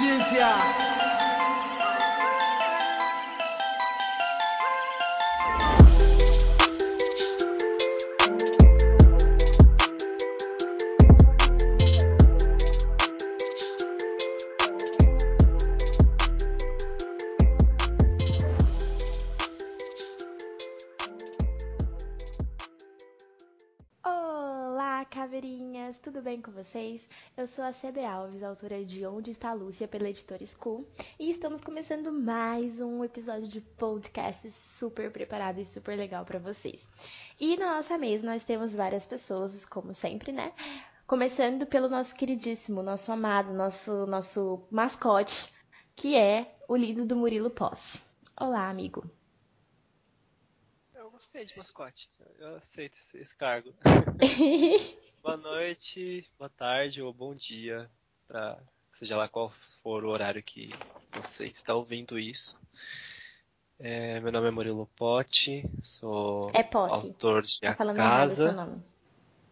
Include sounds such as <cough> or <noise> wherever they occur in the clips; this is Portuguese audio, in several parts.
notícia! tudo sou a CB Alves, autora de Onde Está a Lúcia pela editora School, e estamos começando mais um episódio de podcast super preparado e super legal para vocês. E na nossa mesa nós temos várias pessoas, como sempre, né? Começando pelo nosso queridíssimo, nosso amado, nosso nosso mascote, que é o lindo do Murilo Posse. Olá, amigo. Eu gostei de mascote. Eu aceito esse cargo. <laughs> Boa noite, boa tarde ou bom dia, para seja lá qual for o horário que você está ouvindo isso. É, meu nome é Murilo Pote, sou é autor de tá A Casa.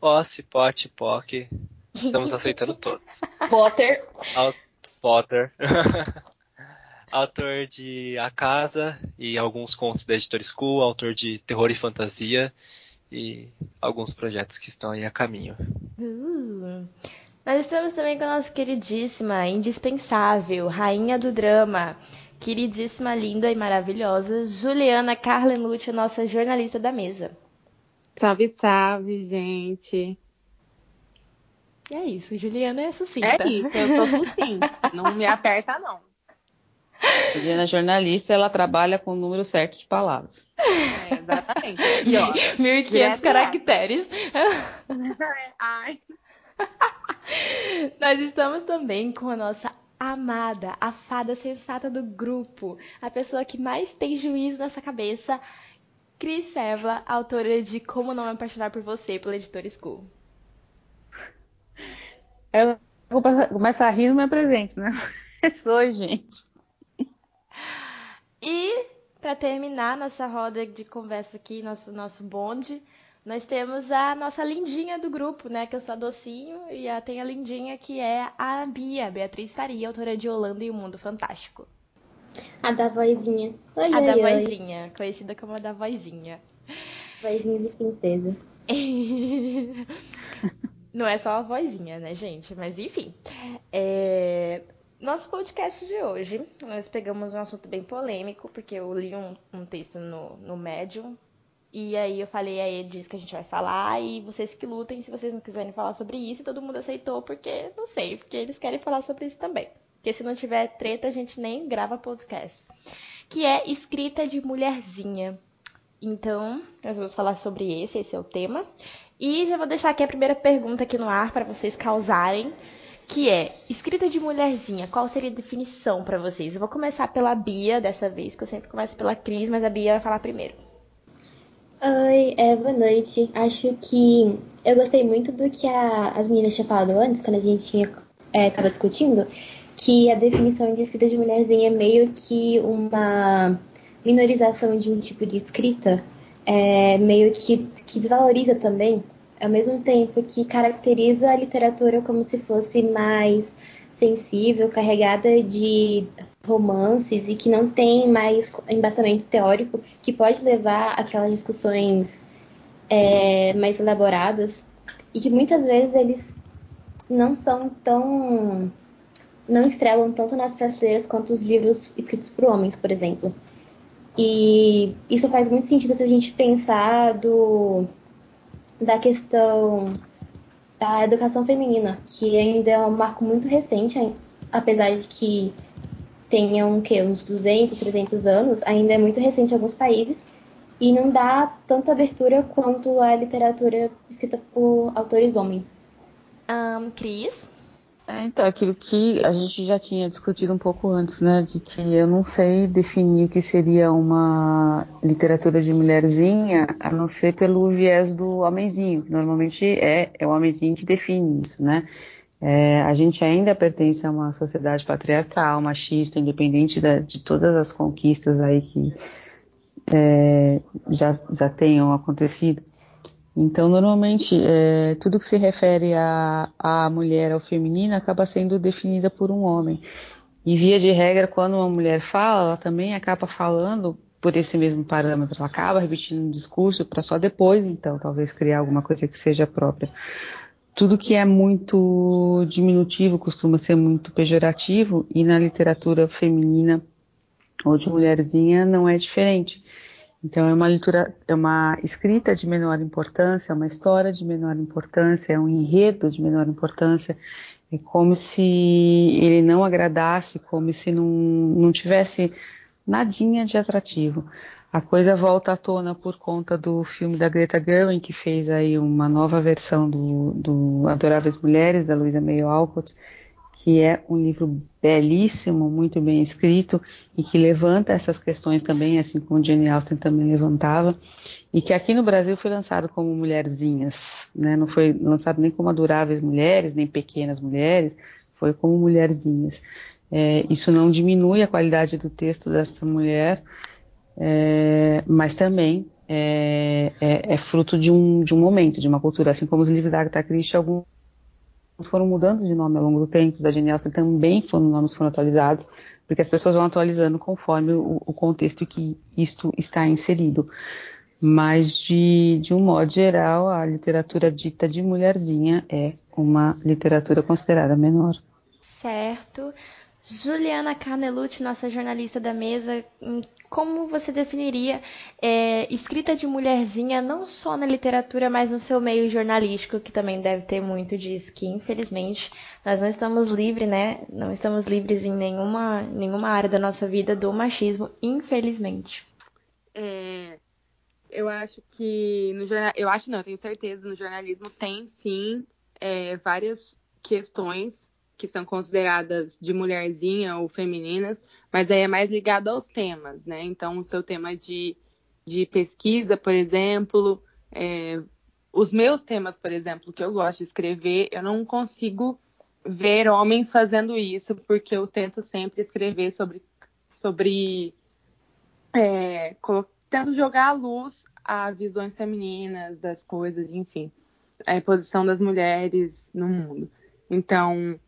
Posse, Pote, Poc. Estamos <laughs> aceitando todos. Potter. Potter. <laughs> autor de A Casa e alguns contos da Editora School, autor de Terror e Fantasia e alguns projetos que estão aí a caminho. Uh, nós estamos também com a nossa queridíssima, indispensável, rainha do drama, queridíssima, linda e maravilhosa, Juliana Carlenucci, nossa jornalista da mesa. Salve, salve, gente. E é isso, Juliana é sucinta. É isso, eu tô sucinta. <laughs> não me aperta, não. Juliana é jornalista, ela trabalha com o número certo de palavras. É, exatamente. E, ó, <laughs> 1.500 caracteres. Ai. <laughs> Nós estamos também com a nossa amada, a fada sensata do grupo, a pessoa que mais tem juízo nessa cabeça, Cris Sevla, autora de Como Não Me Apaixonar por Você, pela editora School. Eu vou começar a rir no meu presente, né? <laughs> Sou, gente. E para terminar nossa roda de conversa aqui, nosso nosso bonde, nós temos a nossa lindinha do grupo, né? Que eu sou a docinho e a, tem a lindinha que é a Bia, Beatriz Faria, autora de Holanda e o Mundo Fantástico. A da vozinha. Oi, a oi, da oi. vozinha, conhecida como a da vozinha. Vozinha de princesa. <laughs> Não é só a vozinha, né, gente? Mas enfim. É... Nosso podcast de hoje, nós pegamos um assunto bem polêmico, porque eu li um, um texto no, no Medium, e aí eu falei a ele disso que a gente vai falar, e vocês que lutem se vocês não quiserem falar sobre isso, e todo mundo aceitou, porque, não sei, porque eles querem falar sobre isso também. Porque se não tiver treta, a gente nem grava podcast. Que é escrita de mulherzinha. Então, nós vamos falar sobre esse, esse é o tema. E já vou deixar aqui a primeira pergunta aqui no ar para vocês causarem que é escrita de mulherzinha. Qual seria a definição para vocês? Eu vou começar pela Bia dessa vez, que eu sempre começo pela Cris, mas a Bia vai falar primeiro. Oi, é, boa noite. Acho que eu gostei muito do que a, as meninas tinham falado antes, quando a gente tinha, é, discutindo, que a definição de escrita de mulherzinha é meio que uma minorização de um tipo de escrita, é, meio que, que desvaloriza também ao mesmo tempo que caracteriza a literatura como se fosse mais sensível, carregada de romances e que não tem mais embasamento teórico que pode levar aquelas discussões é, mais elaboradas e que muitas vezes eles não são tão não estrelam tanto nas prateleiras quanto os livros escritos por homens, por exemplo. E isso faz muito sentido se a gente pensar do da questão da educação feminina, que ainda é um marco muito recente, apesar de que tenham que, uns 200, 300 anos, ainda é muito recente em alguns países e não dá tanta abertura quanto a literatura escrita por autores homens. Um, Cris? É, então, aquilo que a gente já tinha discutido um pouco antes, né? De que eu não sei definir o que seria uma literatura de mulherzinha, a não ser pelo viés do homenzinho. Normalmente é, é o homenzinho que define isso, né? É, a gente ainda pertence a uma sociedade patriarcal, machista, independente da, de todas as conquistas aí que é, já, já tenham acontecido. Então, normalmente, é, tudo que se refere à, à mulher, ao feminino, acaba sendo definida por um homem. E via de regra, quando uma mulher fala, ela também acaba falando por esse mesmo parâmetro, ela acaba repetindo um discurso para só depois, então, talvez criar alguma coisa que seja própria. Tudo que é muito diminutivo costuma ser muito pejorativo, e na literatura feminina ou de mulherzinha não é diferente. Então é uma leitura, é uma escrita de menor importância, é uma história de menor importância, é um enredo de menor importância. É como se ele não agradasse, como se não, não tivesse nadinha de atrativo. A coisa volta à tona por conta do filme da Greta Gerwig, que fez aí uma nova versão do, do Adoráveis Mulheres, da Luisa May Alcott, que é um livro belíssimo, muito bem escrito e que levanta essas questões também, assim como Jane Austen também levantava, e que aqui no Brasil foi lançado como Mulherzinhas, né? não foi lançado nem como Adoráveis Mulheres, nem Pequenas Mulheres, foi como Mulherzinhas. É, isso não diminui a qualidade do texto dessa mulher, é, mas também é, é, é, fruto de um, de um momento, de uma cultura, assim como os livros da Agatha Christie, alguns foram mudando de nome ao longo do tempo, da Jane Austen também foram nomes foram atualizados, porque as pessoas vão atualizando conforme o, o contexto que isto está inserido. Mas, de, de um modo geral, a literatura dita de mulherzinha é uma literatura considerada menor. Certo. Juliana Carnelucci, nossa jornalista da mesa, como você definiria é, escrita de mulherzinha não só na literatura, mas no seu meio jornalístico, que também deve ter muito disso, que infelizmente nós não estamos livres, né? Não estamos livres em nenhuma, nenhuma área da nossa vida do machismo, infelizmente. É, eu acho que no jornal, eu acho não, eu tenho certeza, no jornalismo tem sim é, várias questões que são consideradas de mulherzinha ou femininas, mas aí é mais ligado aos temas, né? Então, o seu tema de, de pesquisa, por exemplo, é, os meus temas, por exemplo, que eu gosto de escrever, eu não consigo ver homens fazendo isso, porque eu tento sempre escrever sobre, sobre é, tento jogar à luz a visões femininas das coisas, enfim, a posição das mulheres no mundo. Então,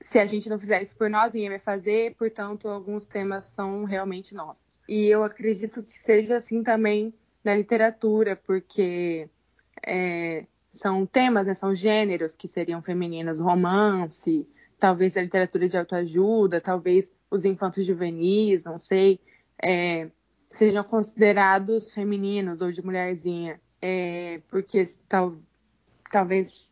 se a gente não fizer isso por nós, ninguém vai fazer, portanto, alguns temas são realmente nossos. E eu acredito que seja assim também na literatura, porque é, são temas, né, são gêneros que seriam femininos, romance, talvez a literatura de autoajuda, talvez os infantos juvenis, não sei, é, sejam considerados femininos ou de mulherzinha, é, porque tal, talvez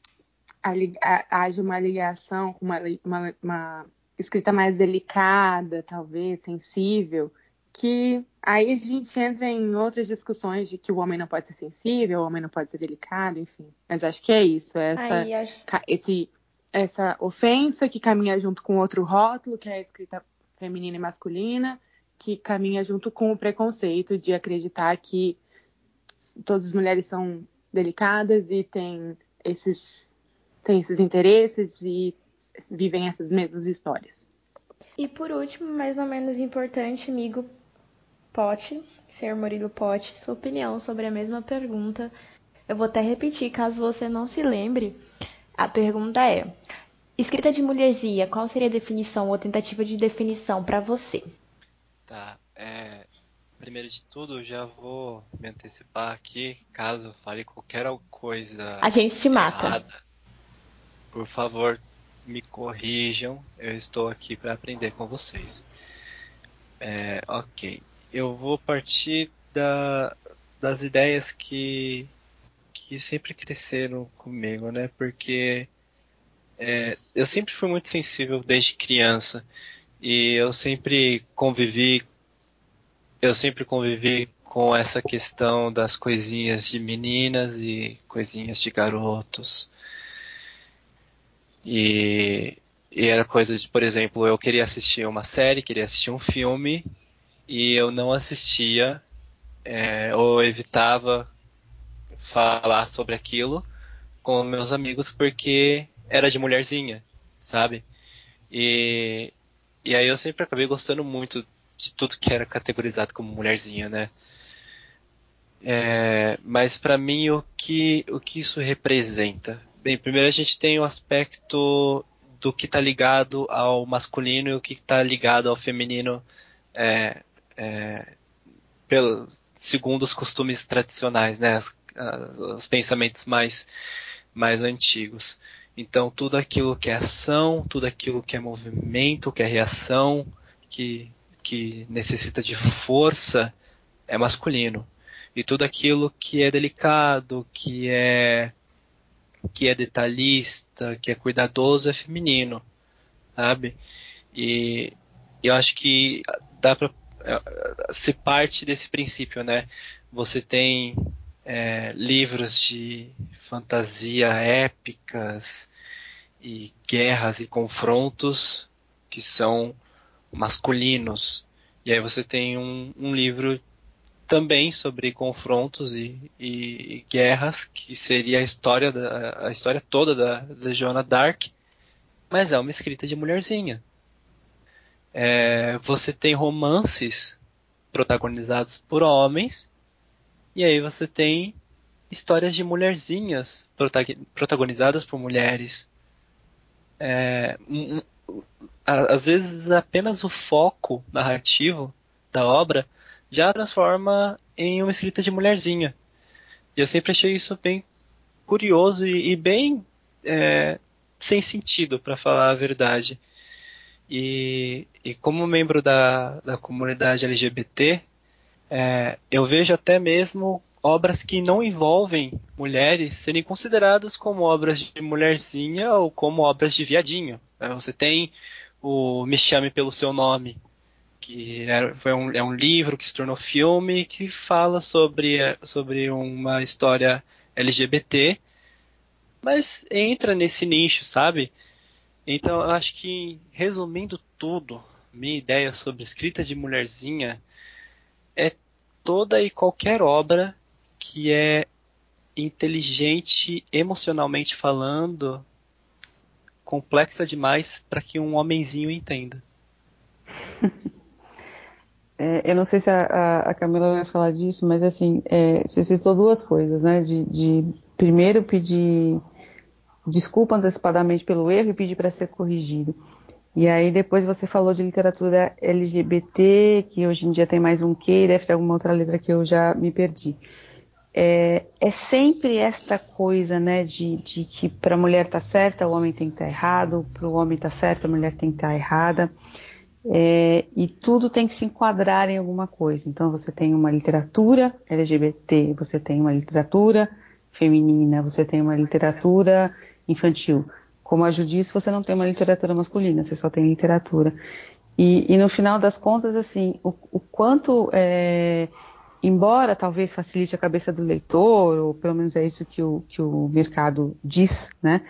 haja uma ligação, uma, uma, uma escrita mais delicada, talvez, sensível, que aí a gente entra em outras discussões de que o homem não pode ser sensível, o homem não pode ser delicado, enfim. Mas acho que é isso, é essa, Ai, acho... esse, essa ofensa que caminha junto com outro rótulo, que é a escrita feminina e masculina, que caminha junto com o preconceito de acreditar que todas as mulheres são delicadas e têm esses têm esses interesses e vivem essas mesmas histórias. E por último, mas não menos importante, amigo Pote, Sr. Murilo Pote, sua opinião sobre a mesma pergunta. Eu vou até repetir, caso você não se lembre. A pergunta é: escrita de mulherzinha, qual seria a definição ou tentativa de definição para você? Tá, é, primeiro de tudo, já vou me antecipar aqui, caso fale qualquer coisa. A gente te mata. Por favor, me corrijam. Eu estou aqui para aprender com vocês. É, ok. Eu vou partir da, das ideias que, que sempre cresceram comigo, né? Porque é, eu sempre fui muito sensível desde criança e eu sempre convivi eu sempre convivi com essa questão das coisinhas de meninas e coisinhas de garotos e, e era coisa de, por exemplo, eu queria assistir uma série, queria assistir um filme e eu não assistia é, ou evitava falar sobre aquilo com meus amigos porque era de mulherzinha, sabe? E, e aí eu sempre acabei gostando muito de tudo que era categorizado como mulherzinha, né? É, mas para mim o que, o que isso representa? Bem, primeiro a gente tem o aspecto do que está ligado ao masculino e o que está ligado ao feminino é, é, pelo, segundo os costumes tradicionais, né, as, as, os pensamentos mais, mais antigos. Então, tudo aquilo que é ação, tudo aquilo que é movimento, que é reação, que, que necessita de força, é masculino. E tudo aquilo que é delicado, que é que é detalhista, que é cuidadoso, é feminino, sabe? E eu acho que dá para é, se parte desse princípio, né? Você tem é, livros de fantasia épicas e guerras e confrontos que são masculinos. E aí você tem um, um livro também sobre confrontos e, e, guerras, que seria a história, da, a história toda da, da Joana Dark, mas é uma escrita de mulherzinha. É, você tem romances protagonizados por homens, e aí você tem histórias de mulherzinhas protagonizadas por mulheres. É, um, às vezes apenas o foco narrativo da obra já transforma em uma escrita de mulherzinha. E eu sempre achei isso bem curioso e, e bem é, sem sentido, para falar a verdade. E, e como membro da, da comunidade LGBT, é, eu vejo até mesmo obras que não envolvem mulheres serem consideradas como obras de mulherzinha ou como obras de viadinho. É, você tem o Me Chame Pelo Seu Nome, que é, foi um, é um livro que se tornou filme que fala sobre, sobre uma história LGBT, mas entra nesse nicho, sabe? Então eu acho que, resumindo tudo, minha ideia sobre escrita de mulherzinha é toda e qualquer obra que é inteligente emocionalmente falando, complexa demais para que um homenzinho entenda. <laughs> É, eu não sei se a, a, Camila vai falar disso, mas assim, é, você citou duas coisas, né? De, de primeiro pedir desculpa antecipadamente pelo erro e pedir para ser corrigido. E aí depois você falou de literatura LGBT, que hoje em dia tem mais um Q, deve ter alguma outra letra que eu já me perdi. É, é sempre esta coisa, né, de, de que para a mulher tá certa, o homem tem que estar tá errado, para o homem tá certo, a mulher tem que estar tá errada. É, e tudo tem que se enquadrar em alguma coisa. Então você tem uma literatura LGBT, você tem uma literatura feminina, você tem uma literatura infantil. Como a Judice, você não tem uma literatura masculina, você só tem literatura. E, e no final das contas, assim, o, o quanto, é, embora talvez facilite a cabeça do leitor, ou pelo menos é isso que o, que o mercado diz, né?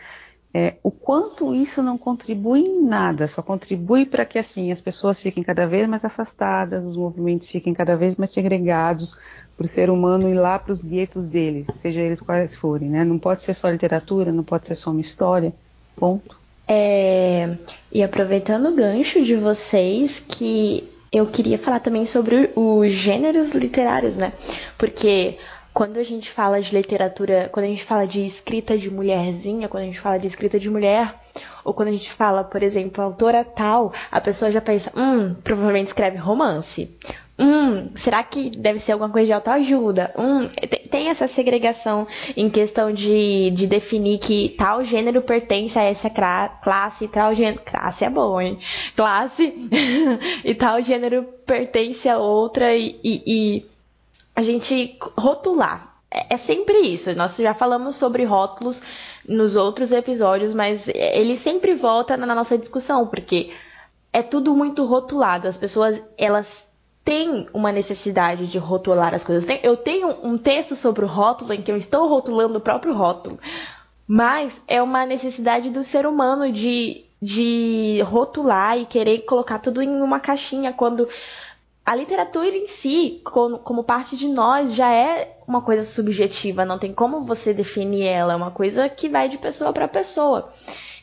É, o quanto isso não contribui em nada, só contribui para que assim as pessoas fiquem cada vez mais afastadas, os movimentos fiquem cada vez mais segregados, para o ser humano ir lá para os guetos dele, seja eles quais forem, né? Não pode ser só literatura, não pode ser só uma história, ponto. É, e aproveitando o gancho de vocês, que eu queria falar também sobre os gêneros literários, né? Porque quando a gente fala de literatura, quando a gente fala de escrita de mulherzinha, quando a gente fala de escrita de mulher, ou quando a gente fala, por exemplo, autora tal, a pessoa já pensa, hum, provavelmente escreve romance. Hum, será que deve ser alguma coisa de autoajuda? Hum, tem essa segregação em questão de, de definir que tal gênero pertence a essa classe, tal gênero. Classe é bom, hein? Classe <laughs> e tal gênero pertence a outra e, e, e a gente rotular. É, é sempre isso. Nós já falamos sobre rótulos nos outros episódios, mas ele sempre volta na nossa discussão, porque é tudo muito rotulado. As pessoas, elas têm uma necessidade de rotular as coisas. Eu tenho um texto sobre o rótulo em que eu estou rotulando o próprio rótulo, mas é uma necessidade do ser humano de, de rotular e querer colocar tudo em uma caixinha quando a literatura em si, como, como, parte de nós, já é uma coisa subjetiva, não tem como você definir ela, é uma coisa que vai de pessoa para pessoa.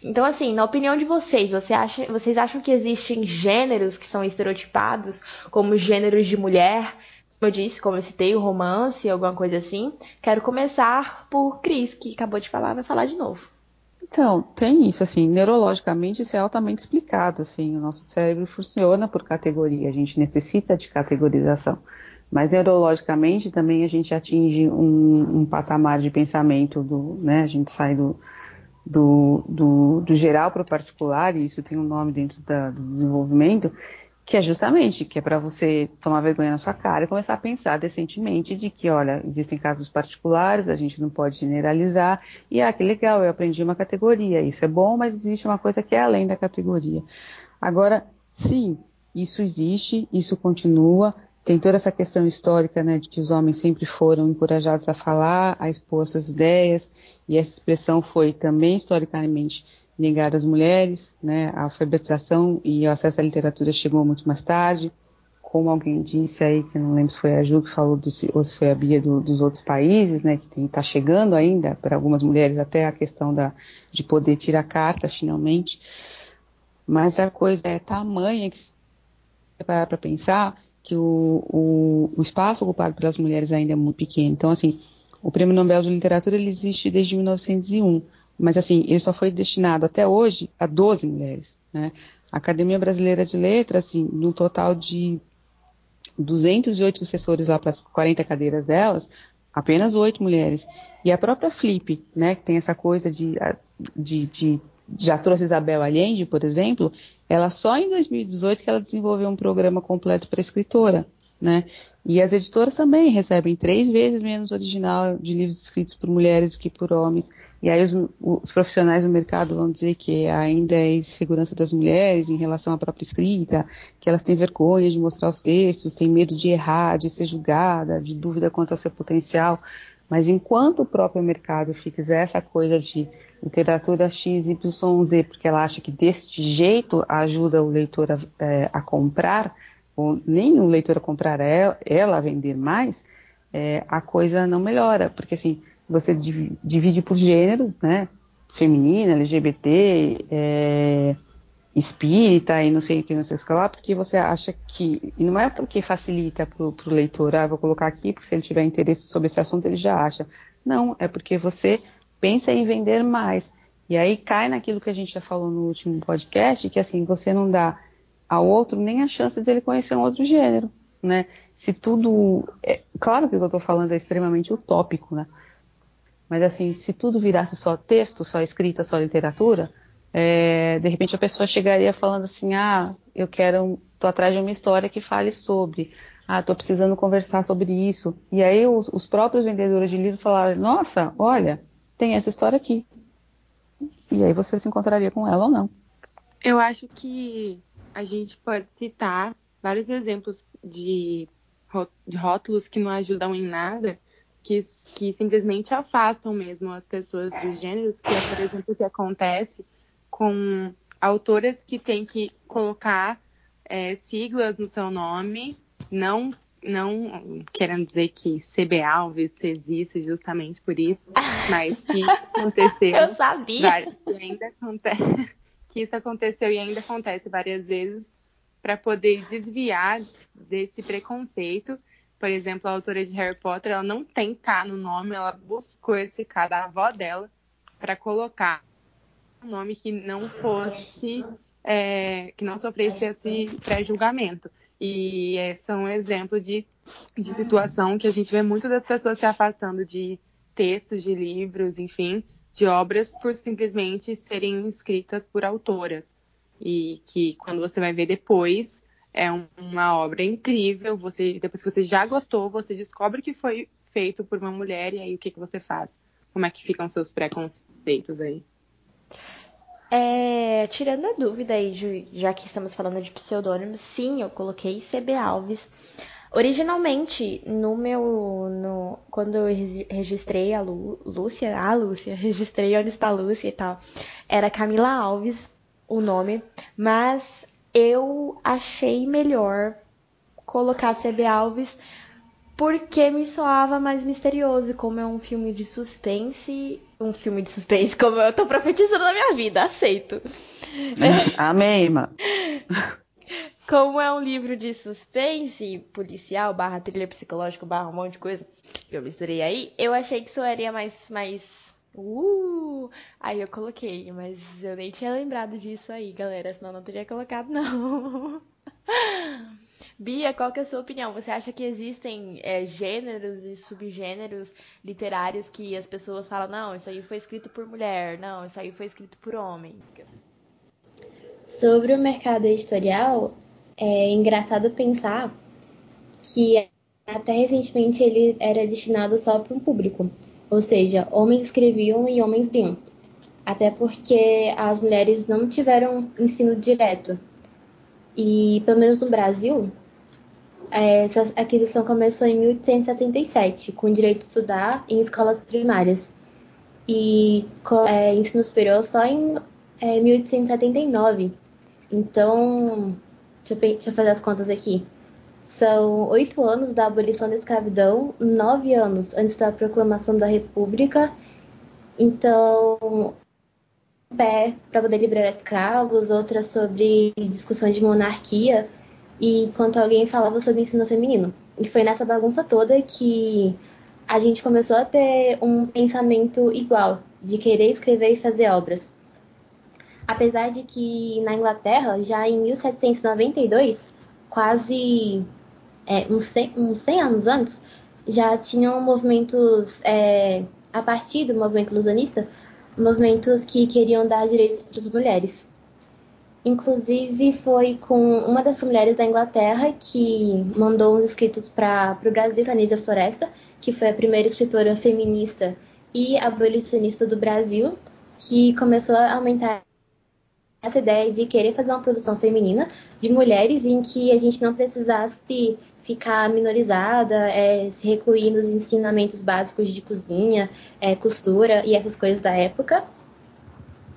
Então, assim, na opinião de vocês, você acha, vocês acham que existem gêneros que são estereotipados, como gêneros de mulher? Como eu disse, como eu citei, o romance, alguma coisa assim. Quero começar por Cris, que acabou de falar, vai falar de novo. Então, tem isso, assim, neurologicamente isso é altamente explicado, assim, o nosso cérebro funciona por categoria, a gente necessita de categorização. Mas neurologicamente também a gente atinge um, um patamar de pensamento do, né, a gente sai do, do, do, do geral para o particular, e isso tem um nome dentro da, do desenvolvimento, que é justamente que é para você tomar vergonha na sua cara e começar a pensar decentemente de que, olha, existem casos particulares, a gente não pode generalizar, e ah, que legal, eu aprendi uma categoria, isso é bom, mas existe uma coisa que é além da categoria. Agora, sim, isso existe, isso continua, tem toda essa questão histórica, né, de que os homens sempre foram encorajados a falar, a expor suas ideias, e essa expressão foi também historicamente negada às mulheres, né, a alfabetização e o acesso à literatura chegou muito mais tarde, como alguém disse aí, que não lembro se foi a Ju que falou, desse, ou se foi a Bia do, dos outros países, né, que está chegando ainda, para algumas mulheres, até a questão da, de poder tirar carta, finalmente, mas a coisa é tamanha que se para pensar que o, o, o, espaço ocupado pelas mulheres ainda é muito pequeno. Então, assim, o Prêmio Nobel de Literatura ele existe desde 1901, mas assim, ele só foi destinado até hoje a 12 mulheres. Né? A Academia Brasileira de Letras, assim, no total de 208 sucessores lá para as 40 cadeiras delas, apenas oito mulheres. E a própria Flip, né, que tem essa coisa de, de, de já trouxe Isabel Allende, por exemplo, ela só em 2018 que ela desenvolveu um programa completo para escritora, né? E as editoras também recebem três vezes menos original de livros escritos por mulheres do que por homens. E aí os, os profissionais do mercado vão dizer que ainda é insegurança das mulheres em relação à própria escrita, que elas têm vergonha de mostrar os textos, têm medo de errar, de ser julgada, de dúvida quanto ao seu potencial. Mas enquanto o próprio mercado fizer essa coisa de literatura X, Y, Z, porque ela acha que deste jeito ajuda o leitor a, é, a comprar, ou o leitor a comprar ela, ela a vender mais, é, a coisa não melhora, porque assim, você divide por gêneros, né? Feminina, LGBT, é, espírita e não sei o que, não sei o que lá, porque você acha que. E não é porque facilita para o leitor, ah, vou colocar aqui, porque se ele tiver interesse sobre esse assunto, ele já acha. Não, é porque você pensa em vender mais. E aí cai naquilo que a gente já falou no último podcast, que assim, você não dá ao outro nem a chance de ele conhecer um outro gênero, né? Se tudo. É, claro que o que eu estou falando é extremamente utópico, né? Mas assim, se tudo virasse só texto, só escrita, só literatura, é, de repente a pessoa chegaria falando assim, ah, eu quero, tô atrás de uma história que fale sobre, ah, tô precisando conversar sobre isso. E aí os, os próprios vendedores de livros falaram, nossa, olha, tem essa história aqui. E aí você se encontraria com ela ou não. Eu acho que a gente pode citar vários exemplos de, de rótulos que não ajudam em nada, que, que simplesmente afastam mesmo as pessoas dos gêneros, que é, por exemplo, o que acontece com autoras que têm que colocar é, siglas no seu nome, não não querendo dizer que CB Alves existe justamente por isso, mas que <laughs> aconteceu. Eu sabia. Várias, ainda acontece, que isso aconteceu e ainda acontece várias vezes para poder desviar desse preconceito. Por exemplo, a autora de Harry Potter, ela não tem K no nome, ela buscou esse K da avó dela para colocar um nome que não fosse, é, que não sofresse esse pré-julgamento. E é, são um exemplo de, de situação que a gente vê muito das pessoas se afastando de textos, de livros, enfim, de obras por simplesmente serem escritas por autoras. E que quando você vai ver depois, é uma obra incrível. Você, depois que você já gostou, você descobre que foi feito por uma mulher, e aí o que, que você faz? Como é que ficam seus preconceitos aí? É, tirando a dúvida aí, já que estamos falando de pseudônimos, sim, eu coloquei CB Alves. Originalmente, no meu. No, quando eu registrei a Lu, Lúcia, a Lúcia, <laughs> registrei onde está a Lúcia e tal, era Camila Alves o nome, mas eu achei melhor colocar CB Alves porque me soava mais misterioso, como é um filme de suspense. Um filme de suspense, como eu tô profetizando na minha vida, aceito. Amém, mano. <laughs> Como é um livro de suspense, policial, barra trilha psicológico, barra um monte de coisa que eu misturei aí, eu achei que soaria mais, mais Uh! Aí eu coloquei, mas eu nem tinha lembrado disso aí, galera, senão não teria colocado, não. <laughs> Bia, qual que é a sua opinião? Você acha que existem é, gêneros e subgêneros literários que as pessoas falam, não, isso aí foi escrito por mulher, não, isso aí foi escrito por homem? Sobre o mercado editorial, é engraçado pensar que até recentemente ele era destinado só para um público, ou seja, homens escreviam e homens liam. Até porque as mulheres não tiveram ensino direto. E, pelo menos no Brasil, essa aquisição começou em 1867, com direito de estudar em escolas primárias. E é, ensino superior só em é, 1879. Então, deixa eu, deixa eu fazer as contas aqui. São oito anos da abolição da escravidão, nove anos antes da proclamação da República. Então, pé para poder liberar escravos, outra sobre discussão de monarquia e enquanto alguém falava sobre ensino feminino. E foi nessa bagunça toda que a gente começou a ter um pensamento igual, de querer escrever e fazer obras. Apesar de que na Inglaterra, já em 1792, quase é, uns, 100, uns 100 anos antes, já tinham movimentos, é, a partir do movimento lusanista, movimentos que queriam dar direitos para as mulheres. Inclusive, foi com uma das mulheres da Inglaterra que mandou uns escritos para o Brasil, a Nízia Floresta, que foi a primeira escritora feminista e abolicionista do Brasil, que começou a aumentar essa ideia de querer fazer uma produção feminina de mulheres em que a gente não precisasse ficar minorizada, é, se recluir nos ensinamentos básicos de cozinha, é, costura e essas coisas da época,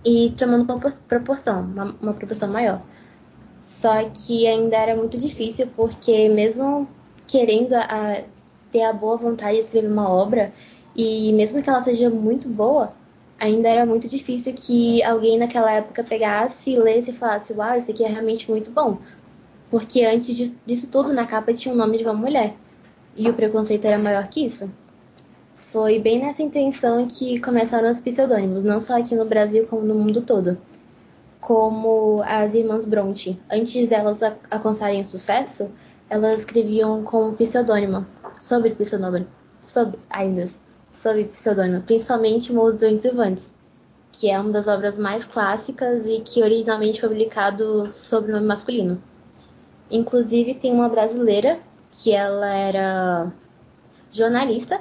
e tomando proporção, uma, uma proporção maior. Só que ainda era muito difícil, porque mesmo querendo a, ter a boa vontade de escrever uma obra, e mesmo que ela seja muito boa, ainda era muito difícil que alguém naquela época pegasse, lesse e falasse: Uau, isso aqui é realmente muito bom. Porque antes disso tudo, na capa tinha o nome de uma mulher. E o preconceito era maior que isso. Foi bem nessa intenção que começaram os pseudônimos, não só aqui no Brasil, como no mundo todo. Como as irmãs Bronte. Antes delas alcançarem sucesso, elas escreviam com pseudônimo, sobre pseudônimo, sobre, ainda, sobre pseudônimo, principalmente Morros Silvantes, que é uma das obras mais clássicas e que originalmente foi publicado sob nome masculino. Inclusive tem uma brasileira que ela era jornalista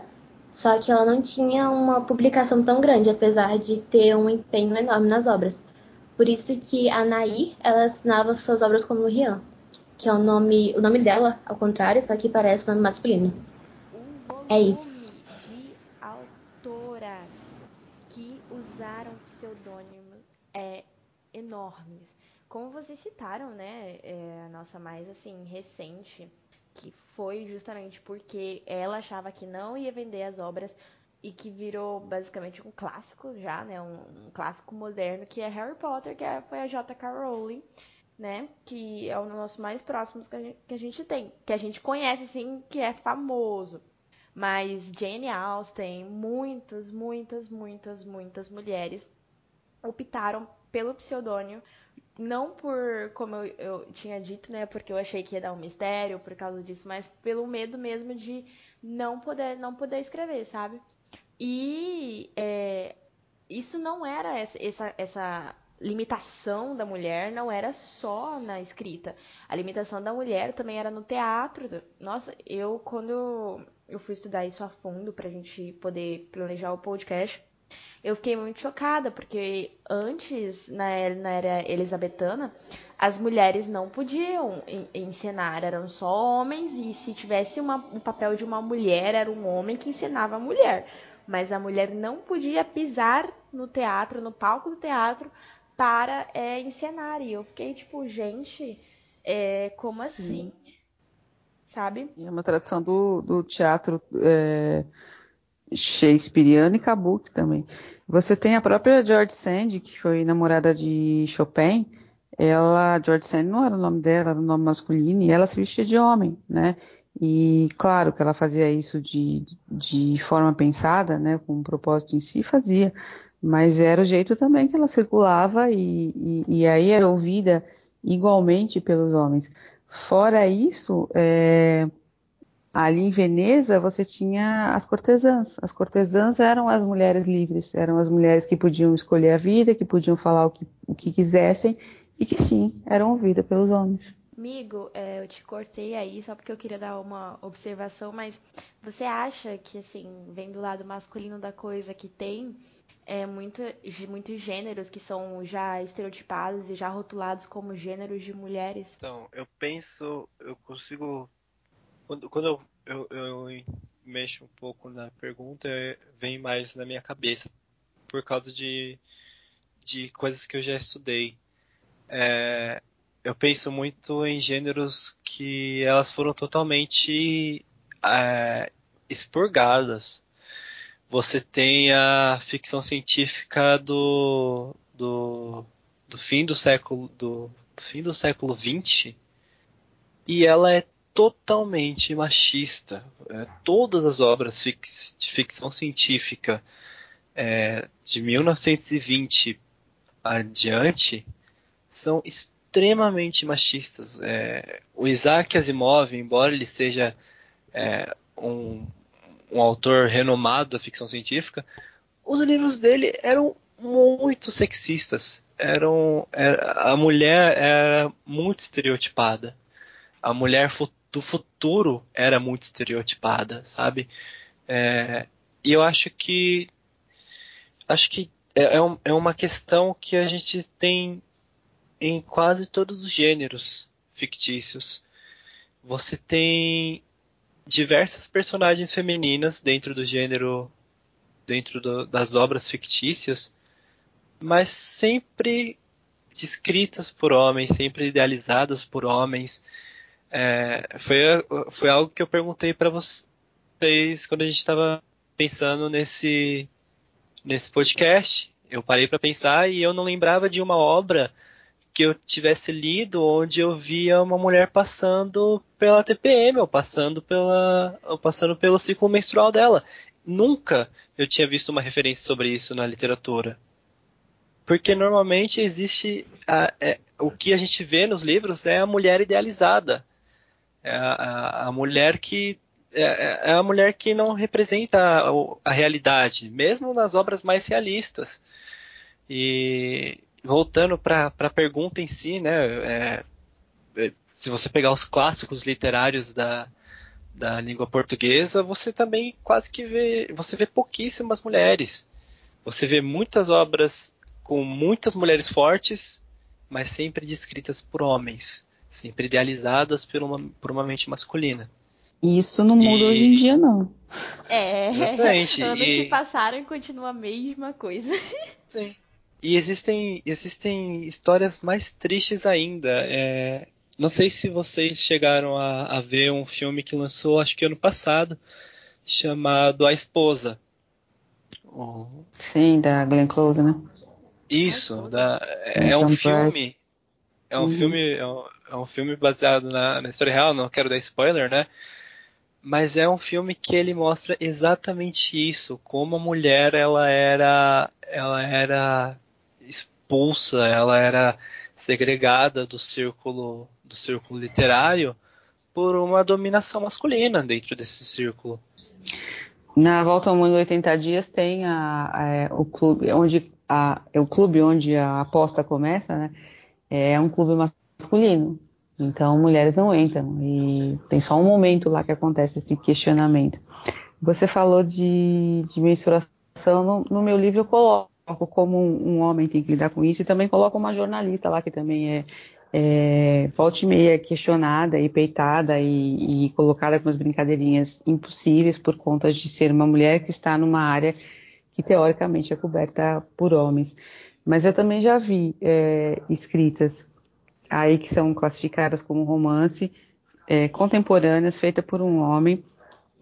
só que ela não tinha uma publicação tão grande, apesar de ter um empenho enorme nas obras. Por isso que a Nair, ela assinava suas obras como Rian, que é o nome, o nome dela, ao contrário, só que parece nome masculino. É isso. de autoras que usaram pseudônimos é, enormes. Como vocês citaram, né, é, a nossa mais assim recente que foi justamente porque ela achava que não ia vender as obras e que virou basicamente um clássico já, né, um, um clássico moderno que é Harry Potter, que é, foi a J.K. Rowling, né, que é um dos nossos mais próximos que a, gente, que a gente tem, que a gente conhece sim, que é famoso. Mas Jane Austen, muitas, muitas, muitas, muitas mulheres optaram pelo pseudônimo não por, como eu, eu, tinha dito, né, porque eu achei que ia dar um mistério por causa disso, mas pelo medo mesmo de não poder, não poder escrever, sabe? E é, isso não era essa, essa, essa limitação da mulher, não era só na escrita. A limitação da mulher também era no teatro. Nossa, eu quando eu fui estudar isso a fundo pra gente poder planejar o podcast, eu fiquei muito chocada, porque antes, na, na era elizabetana, as mulheres não podiam ensinar, eram só homens, e se tivesse uma, um papel de uma mulher, era um homem que ensinava a mulher. Mas a mulher não podia pisar no teatro, no palco do teatro, para é, ensinar. E eu fiquei tipo, gente, é, como Sim. assim? Sabe? É uma tradição do, do teatro é, shakespeariano e kabuki também. Você tem a própria George Sand, que foi namorada de Chopin. Ela, George Sand não era o nome dela, era o nome masculino, e ela se vestia de homem, né? E claro que ela fazia isso de, de forma pensada, né, com um propósito em si, fazia, mas era o jeito também que ela circulava e, e, e aí era ouvida igualmente pelos homens. Fora isso, é, ali em Veneza você tinha as cortesãs. As cortesãs eram as mulheres livres, eram as mulheres que podiam escolher a vida, que podiam falar o que, o que quisessem e que sim, eram ouvidas pelos homens. Amigo, é, eu te cortei aí só porque eu queria dar uma observação, mas você acha que, assim, vem do lado masculino da coisa, que tem é, muito, muitos gêneros que são já estereotipados e já rotulados como gêneros de mulheres? Então, eu penso, eu consigo. Quando, quando eu, eu, eu mexo um pouco na pergunta, vem mais na minha cabeça, por causa de, de coisas que eu já estudei. É, eu penso muito em gêneros que elas foram totalmente é, expurgadas. Você tem a ficção científica do, do, do fim do século do, do fim do século XX e ela é totalmente machista. É, todas as obras fix, de ficção científica é, de 1920 adiante são extremamente machistas. É, o Isaac Asimov, embora ele seja é, um, um autor renomado da ficção científica, os livros dele eram muito sexistas. Eram, era, a mulher era muito estereotipada. A mulher do futuro era muito estereotipada, sabe? É, e eu acho que acho que é, é, é uma questão que a gente tem em quase todos os gêneros fictícios. Você tem diversas personagens femininas dentro do gênero, dentro do, das obras fictícias, mas sempre descritas por homens, sempre idealizadas por homens. É, foi, foi algo que eu perguntei para vocês quando a gente estava pensando nesse, nesse podcast. Eu parei para pensar e eu não lembrava de uma obra que eu tivesse lido onde eu via uma mulher passando pela TPM ou passando pela ou passando pelo ciclo menstrual dela. Nunca eu tinha visto uma referência sobre isso na literatura. Porque normalmente existe a, é, o que a gente vê nos livros é a mulher idealizada. É a, a, mulher que é, é, é, a mulher que não representa a, a realidade, mesmo nas obras mais realistas. E voltando para a pergunta em si, né? É, é, se você pegar os clássicos literários da, da língua portuguesa, você também quase que vê, você vê pouquíssimas mulheres. Você vê muitas obras com muitas mulheres fortes, mas sempre descritas por homens, sempre idealizadas por uma, por uma mente masculina. Isso não muda e... hoje em dia, não. É, Exatamente. <laughs> anos e... se passaram e continua a mesma coisa. <laughs> Sim. E existem, existem histórias mais tristes ainda. É, não sei se vocês chegaram a, a, ver um filme que lançou, acho que ano passado, chamado A Esposa. Sim, da Glenn Close, né? Isso, da, é, é um filme. É um uhum. filme. É um, é um, filme baseado na, na história real, não quero dar spoiler, né? Mas é um filme que ele mostra exatamente isso, como a mulher ela era, ela era expulsa, ela era segregada do círculo do círculo literário por uma dominação masculina dentro desse círculo. Na Volta ao Mundo 80 Dias tem a, a, o clube onde a, é o clube onde a aposta começa, né? É um clube masculino. Então mulheres não entram e tem só um momento lá que acontece esse questionamento. Você falou de, de mensuração no, no meu livro eu coloco como um, um, homem tem que lidar com isso e também coloco uma jornalista lá que também é, é volta e meia questionada e peitada e, e colocada com as brincadeirinhas impossíveis por conta de ser uma mulher que está numa área que teoricamente é coberta por homens. Mas eu também já vi é, escritas aí que são classificadas como romance é, contemporâneas feita por um homem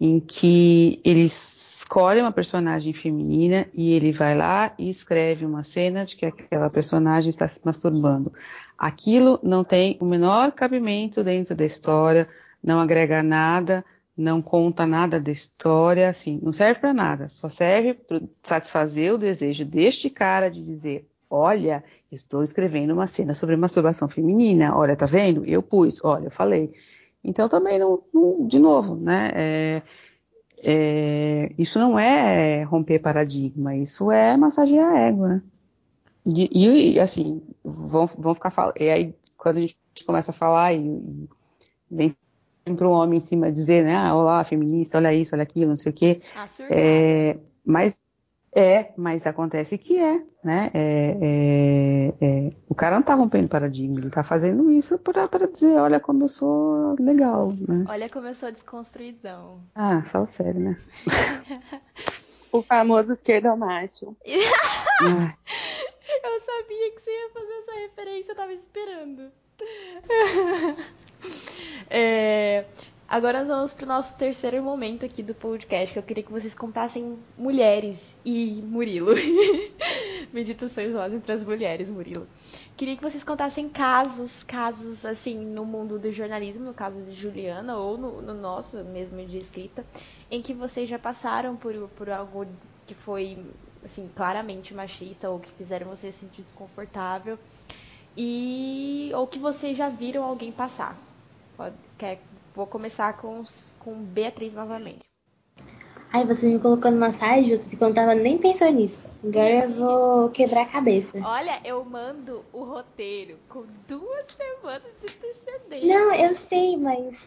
em que eles escolhe uma personagem feminina e ele vai lá e escreve uma cena de que aquela personagem está se masturbando. Aquilo não tem o menor cabimento dentro da história, não agrega nada, não conta nada da história, assim, não serve para nada, só serve para satisfazer o desejo deste cara de dizer, olha, estou escrevendo uma cena sobre masturbação feminina, olha, tá vendo? Eu pus, olha, eu falei. Então também não, não de novo, né? É, é, isso não é romper paradigma, isso é massagear a ego, né? E, e assim, vão, vão ficar falando. E aí, quando a gente começa a falar e, e vem sempre um homem em cima dizer, né? Ah, olá, feminista, olha isso, olha aquilo, não sei o quê. Ah, é, mas é, mas acontece que é, né? É, é, é, o cara não tá rompendo paradigma, ele tá fazendo isso para dizer, olha como eu sou legal, né? Olha como eu sou desconstruidão. Ah, fala sério, né? <laughs> o famoso esquerdo macho. <laughs> eu sabia que você ia fazer essa referência, eu tava esperando. <laughs> é, Agora nós vamos para o nosso terceiro momento aqui do podcast, que eu queria que vocês contassem mulheres e Murilo. <laughs> Meditações lá entre as mulheres, Murilo. Queria que vocês contassem casos, casos assim, no mundo do jornalismo, no caso de Juliana, ou no, no nosso mesmo de escrita, em que vocês já passaram por, por algo que foi, assim, claramente machista, ou que fizeram você se sentir desconfortável, e ou que vocês já viram alguém passar. Pode, quer Vou começar com, com Beatriz novamente. Ai, você me colocou numa saia justa, porque eu não tava nem pensando nisso. Agora eu vou quebrar a cabeça. Olha, eu mando o roteiro com duas semanas de antecedência. Não, eu sei, mas.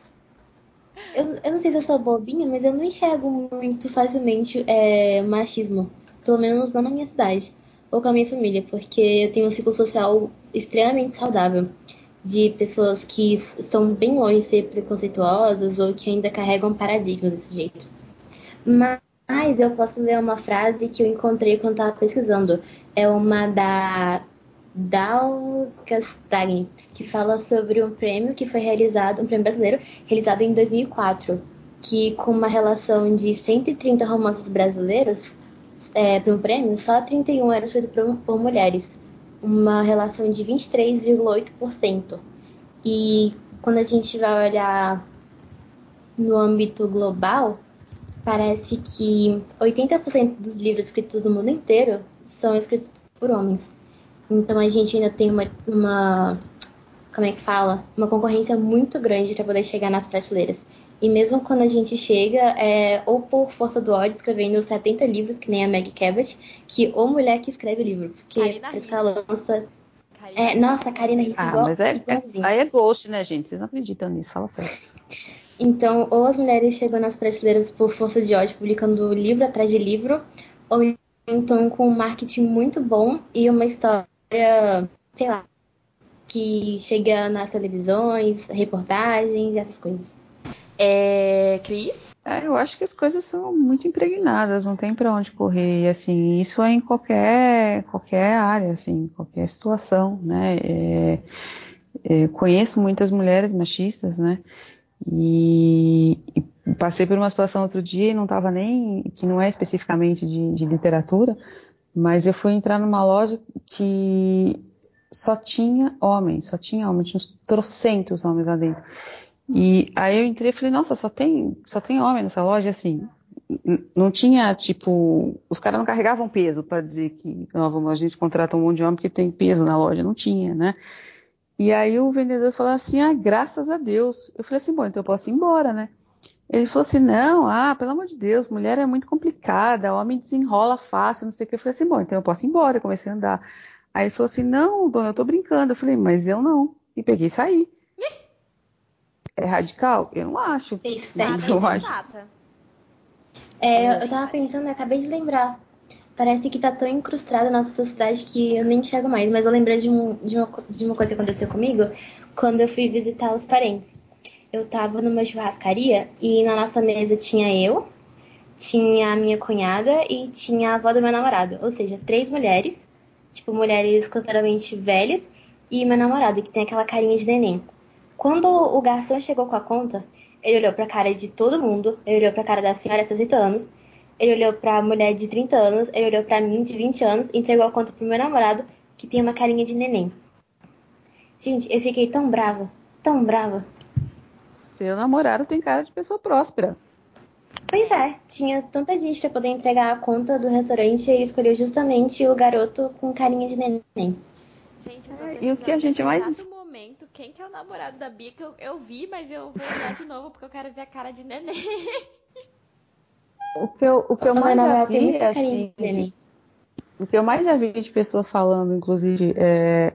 Eu, eu não sei se eu sou bobinha, mas eu não enxergo muito facilmente é, machismo. Pelo menos não na minha cidade. Ou com a minha família, porque eu tenho um ciclo social extremamente saudável de pessoas que estão bem longe de ser preconceituosas ou que ainda carregam paradigma desse jeito. Mas eu posso ler uma frase que eu encontrei quando estava pesquisando. É uma da Dal que fala sobre um prêmio que foi realizado, um prêmio brasileiro, realizado em 2004, que com uma relação de 130 romances brasileiros é, para um prêmio, só 31 eram escritos por, por mulheres uma relação de 23,8%. E quando a gente vai olhar no âmbito global, parece que 80% dos livros escritos no mundo inteiro são escritos por homens. Então a gente ainda tem uma, uma como é que fala? Uma concorrência muito grande para poder chegar nas prateleiras. E mesmo quando a gente chega, é, ou por força do ódio, escrevendo 70 livros, que nem a Meg Cabot, que ou mulher que escreve livro. Porque ela lança. É, nossa, a Karina Risse ah, igual, mas é, é, aí é ghost, né, gente? Vocês não acreditam nisso, fala sério. <laughs> Então, ou as mulheres chegam nas prateleiras por força de ódio, publicando livro atrás de livro, ou então com um marketing muito bom e uma história, sei lá, que chega nas televisões, reportagens e essas coisas. É, Cris? É, eu acho que as coisas são muito impregnadas, não tem para onde correr. E, assim, isso é em qualquer, qualquer área, assim, qualquer situação, né? É, é, conheço muitas mulheres machistas, né? E, e, passei por uma situação outro dia e não estava nem, que não é especificamente de, de literatura, mas eu fui entrar numa loja que só tinha homens, só tinha homens, tinha uns trocentos homens lá dentro. E aí eu entrei e falei, nossa, só tem, só tem homem nessa loja, assim. Não tinha, tipo, os caras não carregavam peso para dizer que não, a gente contrata um monte de homem porque tem peso na loja. Não tinha, né? E aí o vendedor falou assim, ah, graças a Deus. Eu falei assim, bom, então eu posso ir embora, né? Ele falou assim, não, ah, pelo amor de Deus, mulher é muito complicada, homem desenrola fácil, não sei o que. Eu falei assim, bom, então eu posso ir embora. Eu comecei a andar. Aí ele falou assim, não, dona, eu tô brincando. Eu falei, mas eu não. E peguei e saí é radical? Eu não acho. Mas eu acho. É, eu tava pensando, eu acabei de lembrar. Parece que tá tão incrustada na nossa sociedade que eu nem enxergo mais. Mas eu lembrei de, um, de, uma, de uma coisa que aconteceu comigo quando eu fui visitar os parentes. Eu tava numa churrascaria e na nossa mesa tinha eu, tinha a minha cunhada e tinha a avó do meu namorado. Ou seja, três mulheres, tipo, mulheres consideravelmente velhas, e meu namorado, que tem aquela carinha de neném. Quando o garçom chegou com a conta, ele olhou para a cara de todo mundo, ele olhou para a cara da senhora de 60 anos, ele olhou para a mulher de 30 anos, ele olhou para mim de 20 anos e entregou a conta pro meu namorado, que tem uma carinha de neném. Gente, eu fiquei tão brava, tão brava. Seu namorado tem cara de pessoa próspera. Pois é, tinha tanta gente pra poder entregar a conta do restaurante e ele escolheu justamente o garoto com carinha de neném. Gente, É, e o que a gente mais- quem que é o namorado da Bia? Que eu, eu vi, mas eu vou olhar de novo porque eu quero ver a cara de neném. O que eu, o que eu mais já vi, assim, de o que eu mais já vi de pessoas falando, inclusive, é,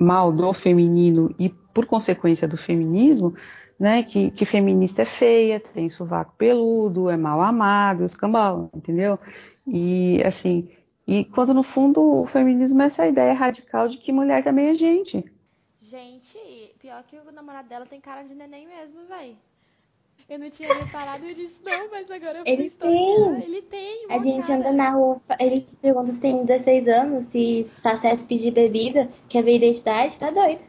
mal do feminino e por consequência do feminismo, né, que, que feminista é feia, tem sovaco peludo, é mal amado, escambau, entendeu? E assim, e quando no fundo o feminismo é essa ideia radical de que mulher também é gente. Gente, pior que o namorado dela tem cara de neném mesmo, véi. Eu não tinha reparado nisso, não, mas agora eu Ele tem. Ele tem, A gente cara. anda na rua, ele pergunta se tem 16 anos, se tá certo pedir bebida, quer ver identidade, tá doido.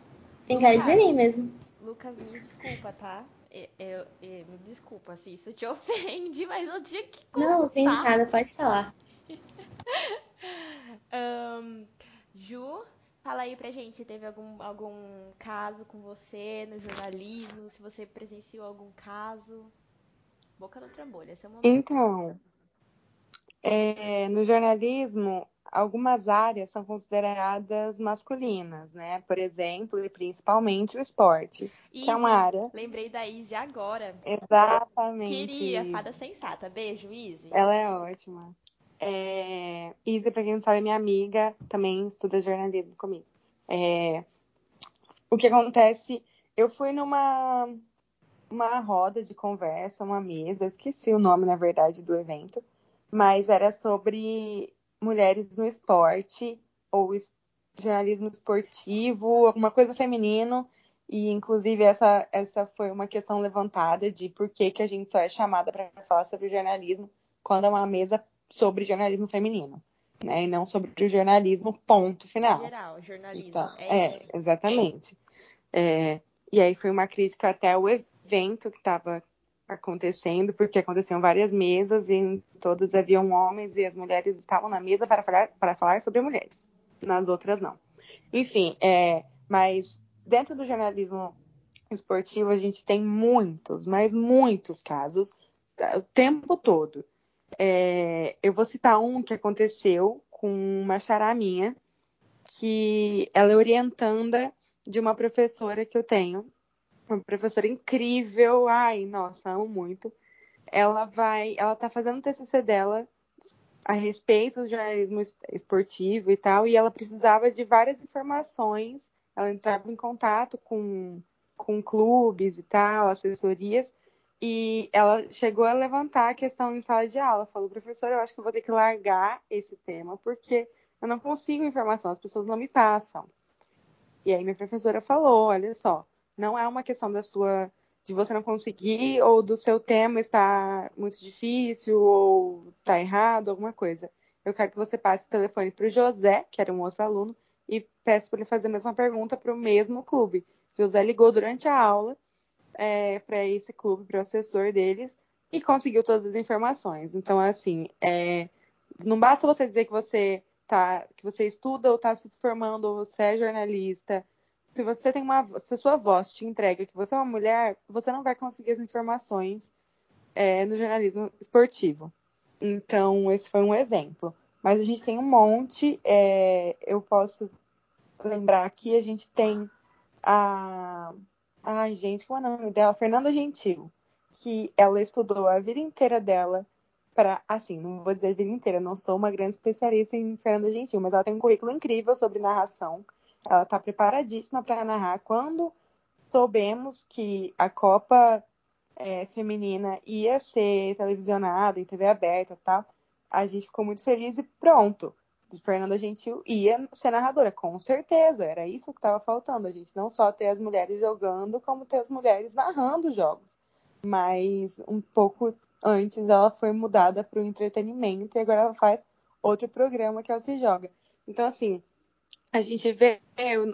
Tem cara de neném mesmo. Lucas, me desculpa, tá? Eu, eu- eu- me desculpa se isso te <laughs> ofende, mas eu tinha que contar. Não, ofende nada, pode falar. <laughs> Ahn, Ju, fala aí pra gente se teve algum, algum caso com você no jornalismo, se você presenciou algum caso. Boca no trambolho, esse é o momento. Então, é, no jornalismo, algumas áreas são consideradas masculinas, né? Por exemplo, e principalmente o esporte, que é uma Izzy, área lembrei da Izzy agora. exatamente. Queria, fada sensata. Beijo, Izzy. Ela é ótima. É, Izzy, pra quem não sabe, é minha amiga, também estuda jornalismo comigo. É, o que acontece, eu fui numa uma roda de conversa, uma mesa, eu esqueci o nome, na verdade, do evento, mas era sobre mulheres no esporte, ou es- jornalismo esportivo, alguma coisa feminino, e inclusive essa, essa foi uma questão levantada de por que, que a gente só é chamada para falar sobre jornalismo quando é uma mesa sobre jornalismo feminino, né? E não sobre o jornalismo, ponto final. Geral, jornalismo. Então, é, é, exatamente. É, e aí foi uma crítica até o evento que estava acontecendo, porque aconteciam várias mesas e em todas haviam homens e as mulheres estavam na mesa para falar, para falar sobre mulheres. Nas outras não. Enfim, é, mas dentro do jornalismo esportivo a gente tem muitos, mas muitos casos tá, o tempo todo. É, eu vou citar um que aconteceu com uma xará minha, que ela é orientanda de uma professora que eu tenho, uma professora incrível, ai, nossa, amo muito. Ela vai, ela tá fazendo o TCC dela a respeito do jornalismo es- esportivo e tal, e ela precisava de várias informações. Ela entrava em contato com, com clubes e tal, assessorias, e ela chegou a levantar a questão em sala de aula. Falou, professor, eu acho que eu vou ter que largar esse tema, porque eu não consigo informação, as pessoas não me passam. E aí minha professora falou, olha só, não é uma questão da sua de você não conseguir ou do seu tema estar muito difícil ou tá errado, alguma coisa. Eu quero que você passe o telefone para o José, que era um outro aluno, e peço para ele fazer a mesma pergunta para o mesmo clube. José ligou durante a aula é, para esse clube, para o assessor deles, e conseguiu todas as informações. Então, assim, é, não basta você dizer que você tá, que você estuda ou está se formando, ou você é jornalista. Se você tem uma, se a sua voz te entrega que você é uma mulher, você não vai conseguir as informações é, no jornalismo esportivo. Então, esse foi um exemplo. Mas a gente tem um monte. é, eu posso lembrar aqui, a gente tem a. Ai, gente, qual é o nome dela? Fernanda Gentil. Que ela estudou a vida inteira dela para. Assim, não vou dizer a vida inteira, não sou uma grande especialista em Fernanda Gentil, mas ela tem um currículo incrível sobre narração. Ela está preparadíssima para narrar. Quando soubemos que a Copa é, feminina ia ser televisionada em TV aberta tal, a gente ficou muito feliz e pronto. Fernanda Gentil ia ser narradora, com certeza. Era isso que estava faltando. A gente não só ter as mulheres jogando, como ter as mulheres narrando os jogos. Mas um pouco antes ela foi mudada para o entretenimento e agora ela faz outro programa que ela se joga. Então, assim, a gente vê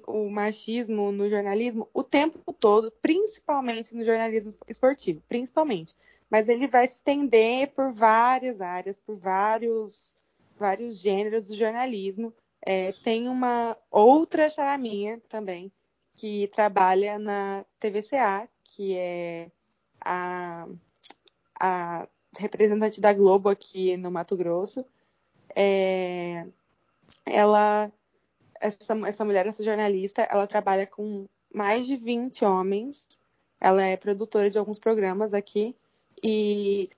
o machismo no jornalismo o tempo todo, principalmente no jornalismo esportivo, principalmente. Mas ele vai se estender por várias áreas, por vários, vários gêneros do jornalismo. É, tem uma outra charaminha também, que trabalha na TVCA, que é a, a representante da Globo aqui no Mato Grosso, é, ela, essa, essa mulher, essa jornalista, ela trabalha com mais de 20 homens, ela é produtora de alguns programas aqui, e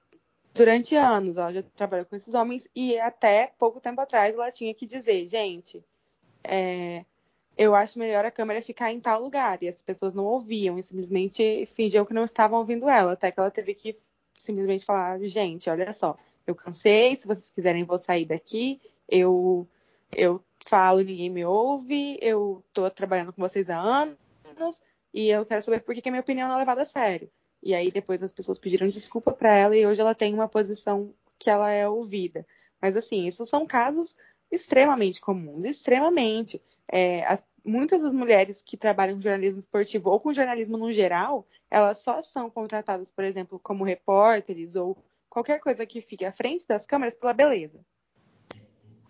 durante anos ela já trabalhou com esses homens, e até pouco tempo atrás ela tinha que dizer, gente, é, eu acho melhor a câmera ficar em tal lugar. E as pessoas não ouviam e simplesmente fingiam que não estavam ouvindo ela. Até que ela teve que simplesmente falar: gente, olha só, eu cansei, se vocês quiserem, vou sair daqui. Eu, eu falo, ninguém me ouve, eu tô trabalhando com vocês há anos e eu quero saber por que, que a minha opinião não é levada a sério. E aí depois as pessoas pediram desculpa para ela e hoje ela tem uma posição que ela é ouvida. Mas assim, isso são casos extremamente comuns, extremamente. É, as, muitas das mulheres que trabalham com jornalismo esportivo ou com jornalismo no geral, elas só são contratadas, por exemplo, como repórteres ou qualquer coisa que fique à frente das câmeras pela beleza.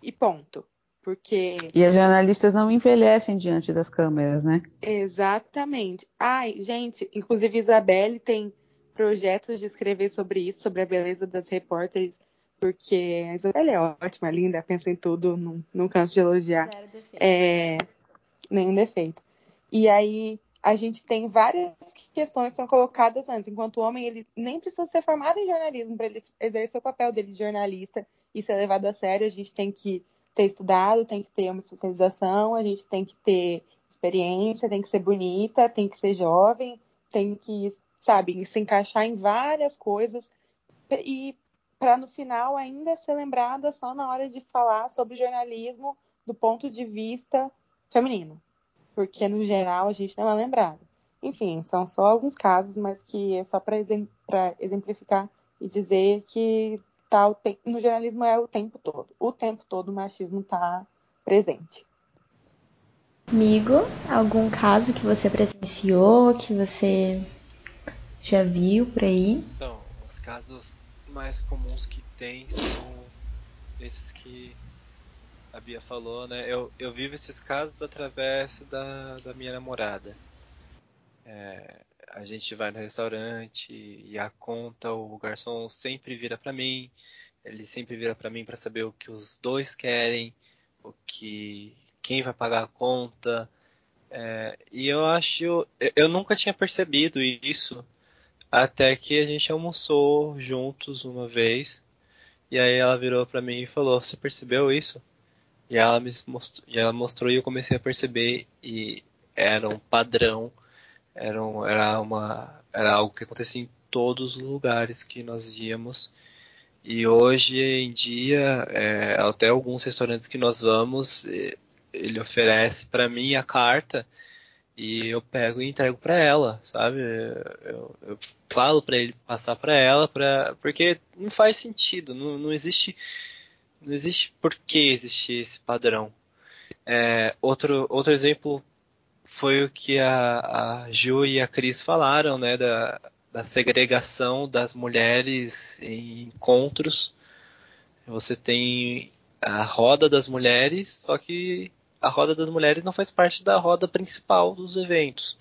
E ponto. Porque. E as jornalistas não envelhecem diante das câmeras, né? Exatamente. Ai, gente, inclusive Isabelle tem projetos de escrever sobre isso, sobre a beleza das repórteres porque a Isabela é ótima, linda, pensa em tudo, não, não canso de elogiar. Zero defeito. É, nenhum defeito. E aí a gente tem várias questões que são colocadas antes. Enquanto homem, ele nem precisa ser formado em jornalismo para ele exercer o papel dele de jornalista e ser levado a sério. A gente tem que ter estudado, tem que ter uma especialização, a gente tem que ter experiência, tem que ser bonita, tem que ser jovem, tem que, sabe, se encaixar em várias coisas. E para no final ainda ser lembrada só na hora de falar sobre jornalismo do ponto de vista feminino, porque no geral a gente não é lembrado. Enfim, são só alguns casos, mas que é só para exemplificar e dizer que tá no jornalismo é o tempo todo. O tempo todo o machismo está presente. Amigo, algum caso que você presenciou, que você já viu por aí? Então, os casos mais comuns que tem são esses que a Bia falou, né? Eu, eu vivo esses casos através da, da minha namorada. É, a gente vai no restaurante e a conta, o garçom sempre vira para mim. Ele sempre vira para mim para saber o que os dois querem, o que quem vai pagar a conta. É, e eu acho, eu nunca tinha percebido isso até que a gente almoçou juntos uma vez. E aí ela virou para mim e falou: Você percebeu isso? E ela me mostrou, e ela mostrou e eu comecei a perceber e era um padrão, era, um, era uma era algo que acontecia em todos os lugares que nós íamos. E hoje em dia, é, até alguns restaurantes que nós vamos, ele oferece para mim a carta e eu pego e entrego para ela, sabe? Eu, eu falo para ele passar para ela, pra, porque não faz sentido, não, não existe não existe por que existir esse padrão. É, outro, outro exemplo foi o que a, a Ju e a Cris falaram, né, da, da segregação das mulheres em encontros. Você tem a roda das mulheres, só que a roda das mulheres não faz parte da roda principal dos eventos.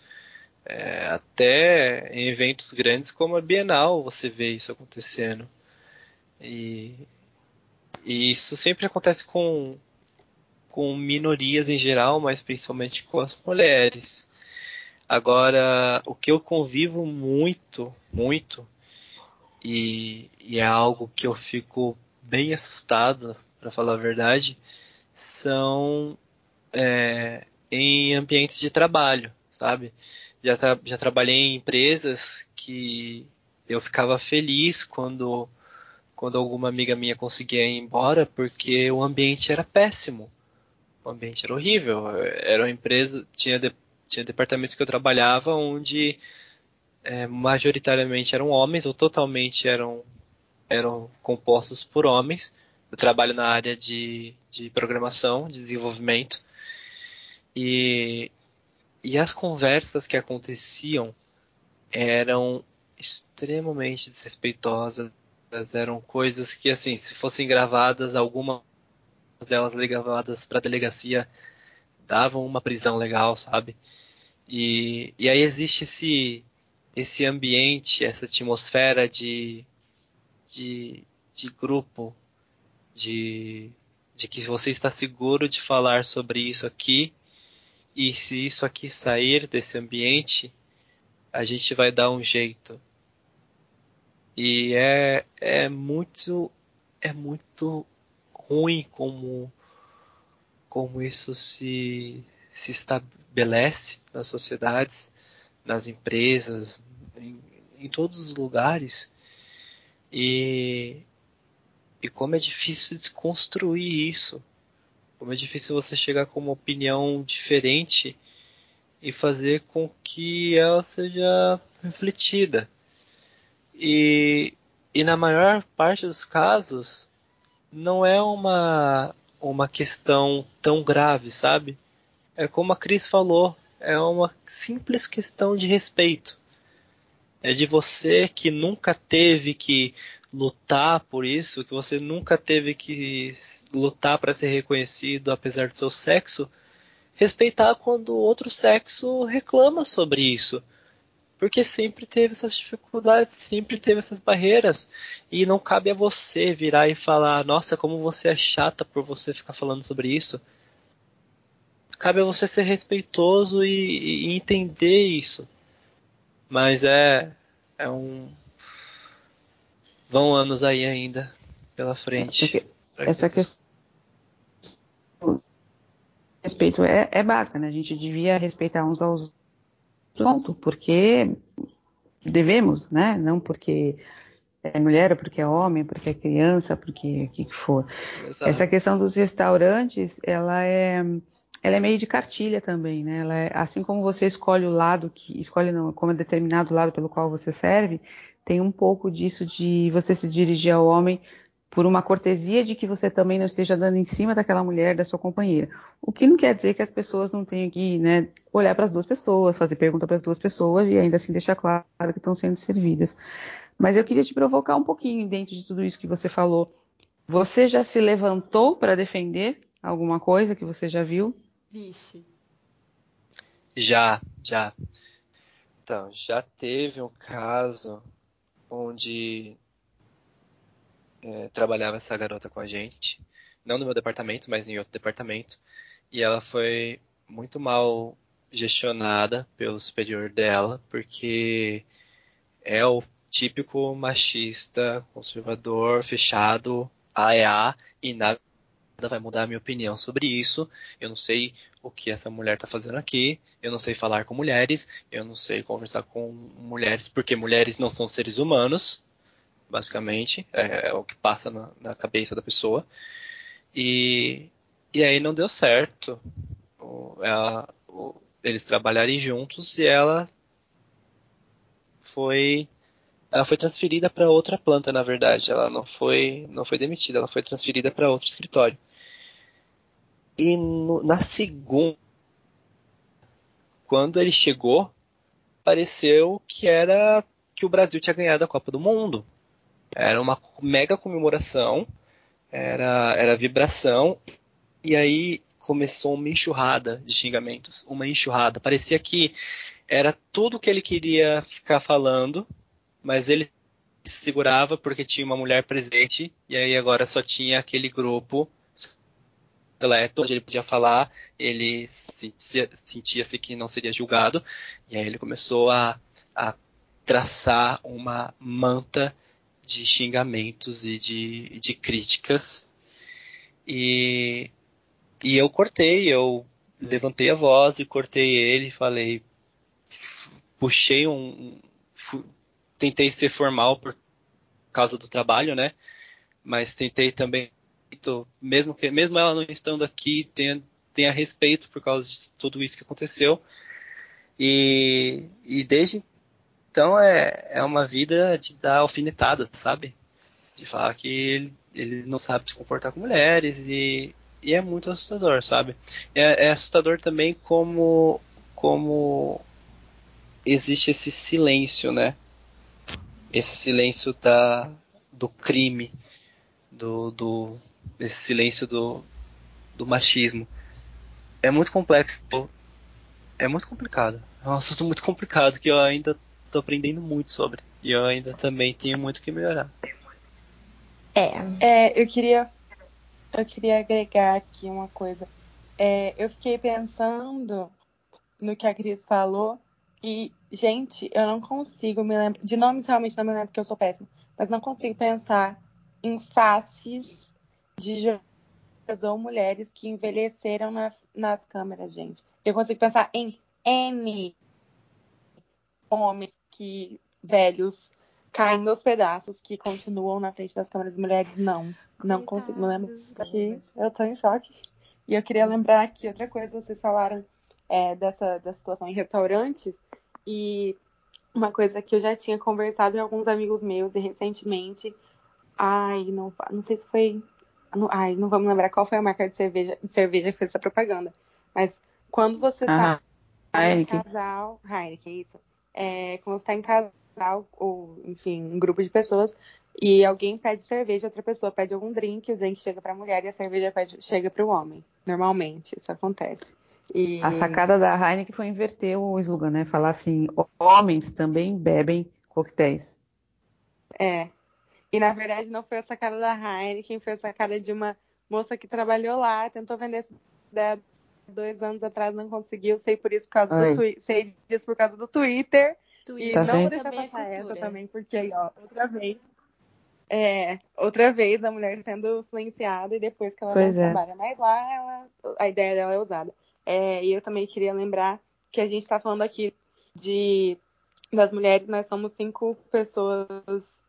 É, até em eventos grandes como a Bienal você vê isso acontecendo. E, e isso sempre acontece com, com minorias em geral, mas principalmente com as mulheres. Agora, o que eu convivo muito, muito, e, e é algo que eu fico bem assustado, para falar a verdade, são é, em ambientes de trabalho, sabe? Já, tra já trabalhei em empresas que eu ficava feliz quando, quando alguma amiga minha conseguia ir embora porque o ambiente era péssimo. O ambiente era horrível. Era uma empresa, tinha, de, tinha departamentos que eu trabalhava onde é, majoritariamente eram homens ou totalmente eram, eram compostos por homens. Eu trabalho na área de, de programação, de desenvolvimento. E, e as conversas que aconteciam eram extremamente desrespeitosas, eram coisas que, assim, se fossem gravadas, algumas delas gravadas para delegacia, davam uma prisão legal, sabe? E, e aí existe esse, esse ambiente, essa atmosfera de, de, de grupo, de, de que você está seguro de falar sobre isso aqui, e se isso aqui sair desse ambiente, a gente vai dar um jeito. E é, é muito é muito ruim como como isso se se estabelece nas sociedades, nas empresas, em, em todos os lugares. E, e como é difícil desconstruir isso. Como é difícil você chegar com uma opinião diferente e fazer com que ela seja refletida. E, e na maior parte dos casos, não é uma, uma questão tão grave, sabe? É como a Cris falou, é uma simples questão de respeito. É de você que nunca teve que lutar por isso, que você nunca teve que lutar para ser reconhecido apesar do seu sexo, respeitar quando outro sexo reclama sobre isso. Porque sempre teve essas dificuldades, sempre teve essas barreiras. E não cabe a você virar e falar: Nossa, como você é chata por você ficar falando sobre isso cabe a você ser respeitoso e, e entender isso. Mas é, é um. Vão anos aí ainda pela frente. Essa questão respeito é, é básica, né? A gente devia respeitar uns aos ponto, porque devemos, né? Não porque é mulher, porque é homem, porque é criança, porque o que, que for. Exato. Essa questão dos restaurantes, ela é ela é meio de cartilha também, né? Ela é, assim como você escolhe o lado que escolhe não, como é determinado lado pelo qual você serve, tem um pouco disso de você se dirigir ao homem por uma cortesia de que você também não esteja dando em cima daquela mulher, da sua companheira. O que não quer dizer que as pessoas não tenham que né, olhar para as duas pessoas, fazer pergunta para as duas pessoas e ainda assim deixar claro que estão sendo servidas. Mas eu queria te provocar um pouquinho dentro de tudo isso que você falou. Você já se levantou para defender alguma coisa que você já viu? Vixe. Já, já. Então, já teve um caso onde é, trabalhava essa garota com a gente, não no meu departamento, mas em outro departamento, e ela foi muito mal gestionada pelo superior dela, porque é o típico machista, conservador, fechado, AEA, e nada vai mudar a minha opinião sobre isso. Eu não sei o que essa mulher está fazendo aqui. Eu não sei falar com mulheres. Eu não sei conversar com mulheres porque mulheres não são seres humanos, basicamente. É, é o que passa na, na, cabeça da pessoa. E, e aí não deu certo. Ela, eles trabalharem juntos e ela foi ela foi transferida para outra planta, na verdade. Ela não foi, não foi demitida, ela foi transferida para outro escritório. E no, na segunda, quando ele chegou, pareceu que era que o Brasil tinha ganhado a Copa do Mundo. Era uma mega comemoração, era, era vibração, e aí começou uma enxurrada de xingamentos, uma enxurrada. Parecia que era tudo que ele queria ficar falando, mas ele se segurava porque tinha uma mulher presente, e aí agora só tinha aquele grupo seleto, onde ele podia falar, ele sentia-se que não seria julgado, e aí ele começou a, a traçar uma manta de xingamentos e de, de críticas. E, e eu cortei, eu levantei a voz e cortei ele, falei, puxei um, tentei ser formal por causa do trabalho, né? Mas tentei também mesmo que mesmo ela não estando aqui, tenha, tenha respeito por causa de tudo isso que aconteceu. E, e desde então é, é uma vida de dar alfinetada, sabe? De falar que ele, ele não sabe se comportar com mulheres e, e é muito assustador, sabe? É, é assustador também como, como existe esse silêncio, né? Esse silêncio da, do crime, do, do, esse silêncio do, do machismo. É muito complexo. É muito complicado. É um assunto muito complicado que eu ainda tô aprendendo muito sobre. E eu ainda também tenho muito que melhorar. É. É, eu queria eu queria agregar aqui uma coisa. É, eu fiquei pensando no que a Cris falou e, gente, eu não consigo me lembrar. De nomes realmente não me lembro porque eu sou péssima. Mas não consigo pensar em faces de jovens ou mulheres que envelheceram na, nas câmeras, gente. Eu consigo pensar em N homens que velhos caindo aos pedaços que continuam na frente das câmeras mulheres não. Não consigo, lembro que eu tô em choque. E eu queria lembrar que outra coisa, vocês falaram é, dessa da situação em restaurantes e uma coisa que eu já tinha conversado com alguns amigos meus e recentemente, ai, não, não sei se foi, não, ai, não vamos lembrar qual foi a marca de cerveja, de cerveja que fez essa propaganda, mas quando você tá em casal, Heineken, isso, é, quando você tá em casal ou, enfim, um grupo de pessoas e alguém pede cerveja, outra pessoa pede algum drink, o drink chega para a mulher e a cerveja pede, chega para o homem. Normalmente, isso acontece. E... A sacada da Heineken foi inverter o slogan, né? Falar assim: homens também bebem coquetéis. É. E na verdade não foi a sacada da Heineken, foi a sacada de uma moça que trabalhou lá, tentou vender essa ideia dois anos atrás, não conseguiu, sei por isso por causa Oi. do Twitter, sei disso por causa do Twitter. Twitter. E tá não vendo? vou deixar também passar essa também, porque aí, ó, outra vez é, outra vez a mulher sendo silenciada e depois que ela pois não é. trabalha mais lá, ela, a ideia dela é usada. É, e eu também queria lembrar que a gente está falando aqui de das mulheres, nós somos cinco pessoas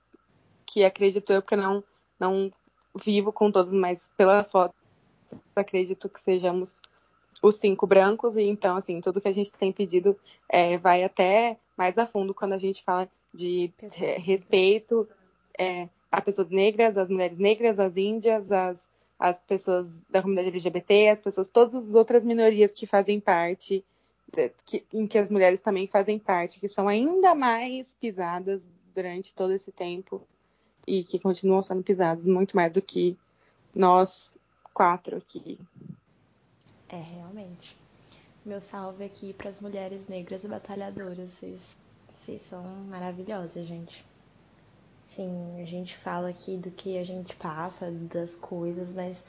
que acredito eu, porque não, não vivo com todos, mas pelas fotos acredito que sejamos os cinco brancos, e então, assim, tudo que a gente tem pedido é, vai até mais a fundo quando a gente fala de respeito, é, a pessoas negras, as mulheres negras, as índias, as, as pessoas da comunidade LGBT, as pessoas, todas as outras minorias que fazem parte, que, em que as mulheres também fazem parte, que são ainda mais pisadas durante todo esse tempo e que continuam sendo pisadas muito mais do que nós quatro aqui. É, realmente. Meu salve aqui para as mulheres negras batalhadoras. Vocês, vocês são maravilhosas, gente. Sim, a gente fala aqui do que a gente passa, das coisas, mas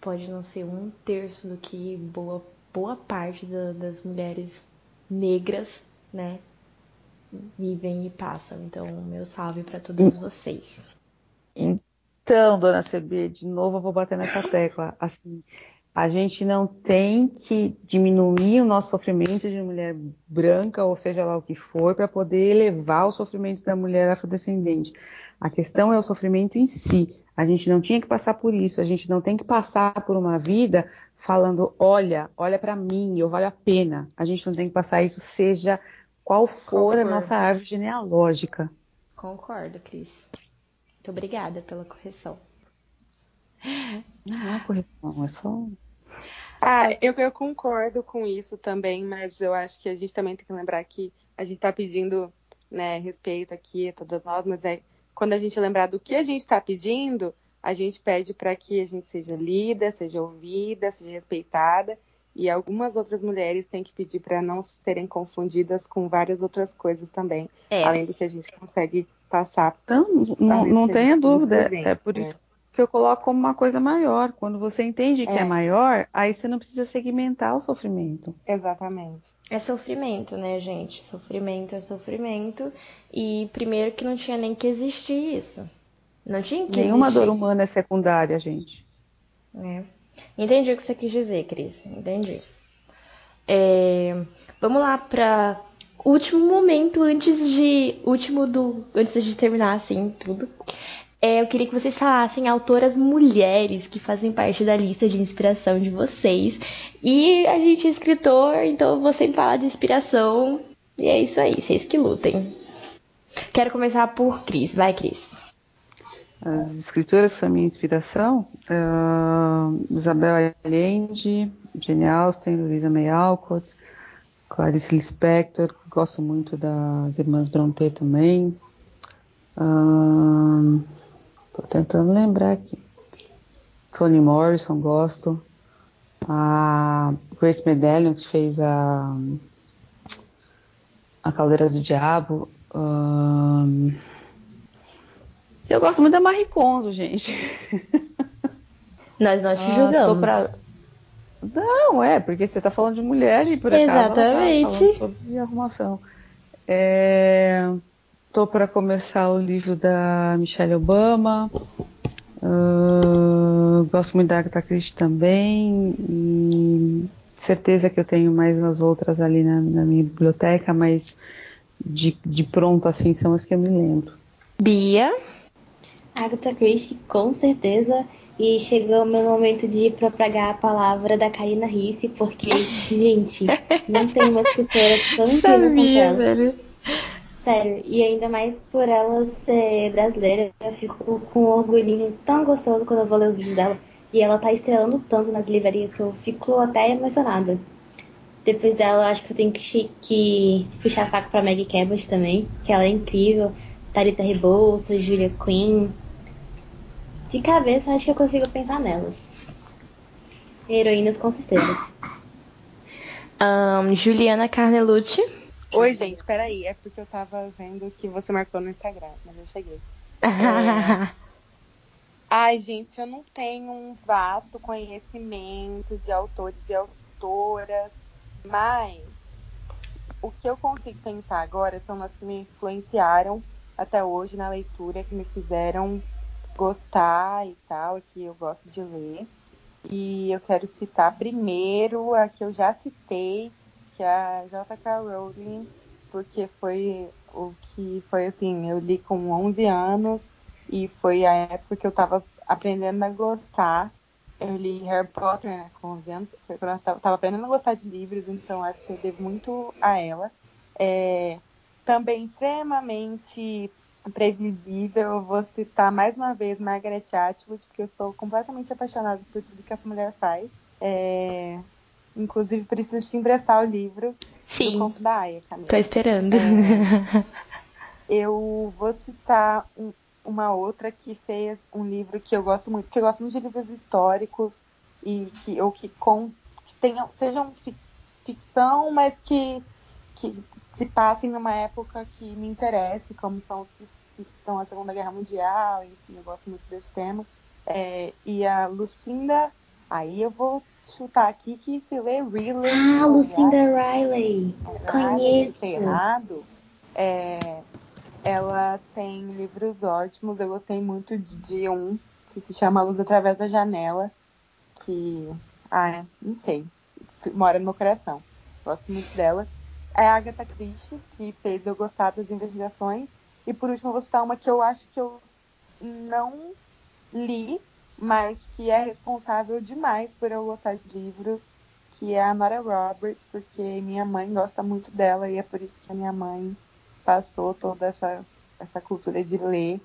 pode não ser um terço do que boa, boa parte da, das mulheres negras, né, vivem e passam. Então, meu salve para todos vocês. Então, dona CB, de novo eu vou bater nessa tecla. Assim, a gente não tem que diminuir o nosso sofrimento de mulher branca, ou seja lá o que for, para poder elevar o sofrimento da mulher afrodescendente. A questão é o sofrimento em si. A gente não tinha que passar por isso. A gente não tem que passar por uma vida falando, olha, olha para mim, eu valho a pena. A gente não tem que passar isso, seja qual for Concordo. a nossa árvore genealógica. Concordo, Cris. Muito obrigada pela correção. Não é correção, é só ah, eu, eu concordo com isso também, mas eu acho que a gente também tem que lembrar que a gente está pedindo né, respeito aqui a todas nós, mas é quando a gente lembrar do que a gente está pedindo, a gente pede para que a gente seja lida, seja ouvida, seja respeitada. E algumas outras mulheres têm que pedir para não serem confundidas com várias outras coisas também, é. além do que a gente consegue passar. Então, não, não tenha dúvida. É por né? isso que eu coloco como uma coisa maior. Quando você entende que é. é maior, aí você não precisa segmentar o sofrimento. Exatamente. É sofrimento, né, gente? Sofrimento é sofrimento. E primeiro que não tinha nem que existir isso. Não tinha que Nenhuma existir. dor humana é secundária, gente. É. Entendi o que você quis dizer, Cris. Entendi. É... Vamos lá para último momento antes de último do antes de terminar assim tudo. É, eu queria que vocês falassem autoras mulheres que fazem parte da lista de inspiração de vocês. E a gente é escritor, então vou sempre falar de inspiração. E é isso aí, vocês que lutem. Quero começar por Cris. Vai, Cris. As escritoras são minha inspiração. Uh, Isabel Allende, Jane Austen, Louisa May Alcott, Clarice Lispector. Gosto muito das Irmãs Brontë também. Uh, Tô tentando lembrar aqui. Toni Morrison, gosto. A Grace Medallion, que fez a, A Caldeira do Diabo. Eu gosto muito da Marie Kondo, gente. <laughs> Nós não te ah, julgamos. Pra... Não, é, porque você está falando de mulher e por acaso Exatamente. Ela tá sobre arrumação. É... Tô para começar o livro da Michelle Obama. Uh, gosto muito da Agatha Christie também. E certeza que eu tenho mais umas outras ali na, na minha biblioteca, mas de, de pronto assim são as que eu me lembro. Bia? Agatha Christie, com certeza. E chegou o meu momento de propagar a palavra da Karina Risse, porque, gente, <laughs> não tem uma escritora tão incrível quanto ela. Velho. Sério, e ainda mais por ela ser brasileira, eu fico com um orgulhinho tão gostoso quando eu vou ler os vídeos dela. E ela tá estrelando tanto nas livrarias que eu fico até emocionada. Depois dela, acho que eu tenho que, que puxar saco pra Maggie Cabot também, que ela é incrível. Tarita Rebouças, Julia Quinn, de cabeça, acho que eu consigo pensar nelas. Heroínas, com certeza. Um, Juliana Carnelucci. Oi, gente, peraí. É porque eu tava vendo que você marcou no Instagram, mas eu cheguei. <laughs> É... Ai, gente, eu não tenho um vasto conhecimento de autores e autoras, mas o que eu consigo pensar agora são as que me influenciaram até hoje na leitura, que me fizeram gostar e tal, que eu gosto de ler. E eu quero citar primeiro a que eu já citei, que a J.K. Rowling, porque foi o que foi assim, eu li com 11 anos e foi a época que eu estava aprendendo a gostar. Eu li Harry Potter né, com 11 anos, foi quando eu estava aprendendo a gostar de livros, então acho que eu devo muito a ela. É, também extremamente previsível, eu vou citar mais uma vez Margaret Atwood, porque eu estou completamente apaixonada por tudo que essa mulher faz. É... Inclusive, preciso te emprestar o livro Sim. do Conto da Aya, Camila. Tô esperando. É... <laughs> eu vou citar um, uma outra que fez um livro que eu gosto muito, que eu gosto muito de livros históricos e que ou que, com, que tenham, sejam ficção, mas que que se passem numa época que me interesse, como são os que estão na Segunda Guerra Mundial, enfim, eu gosto muito desse tema. É, e a Lucinda, aí eu vou chutar aqui que se lê Riley. Ah, Lucinda Riley. É, Conheço. errado. É, ela tem livros ótimos. Eu gostei muito de, de um que se chama Luz através da janela, que, ah, não sei, mora no meu coração. Gosto muito dela é a Agatha Christie, que fez eu gostar das investigações. E por último, eu vou citar uma que eu acho que eu não li, mas que é responsável demais por eu gostar de livros, que é a Nora Roberts, porque minha mãe gosta muito dela e é por isso que a minha mãe passou toda essa, essa cultura de ler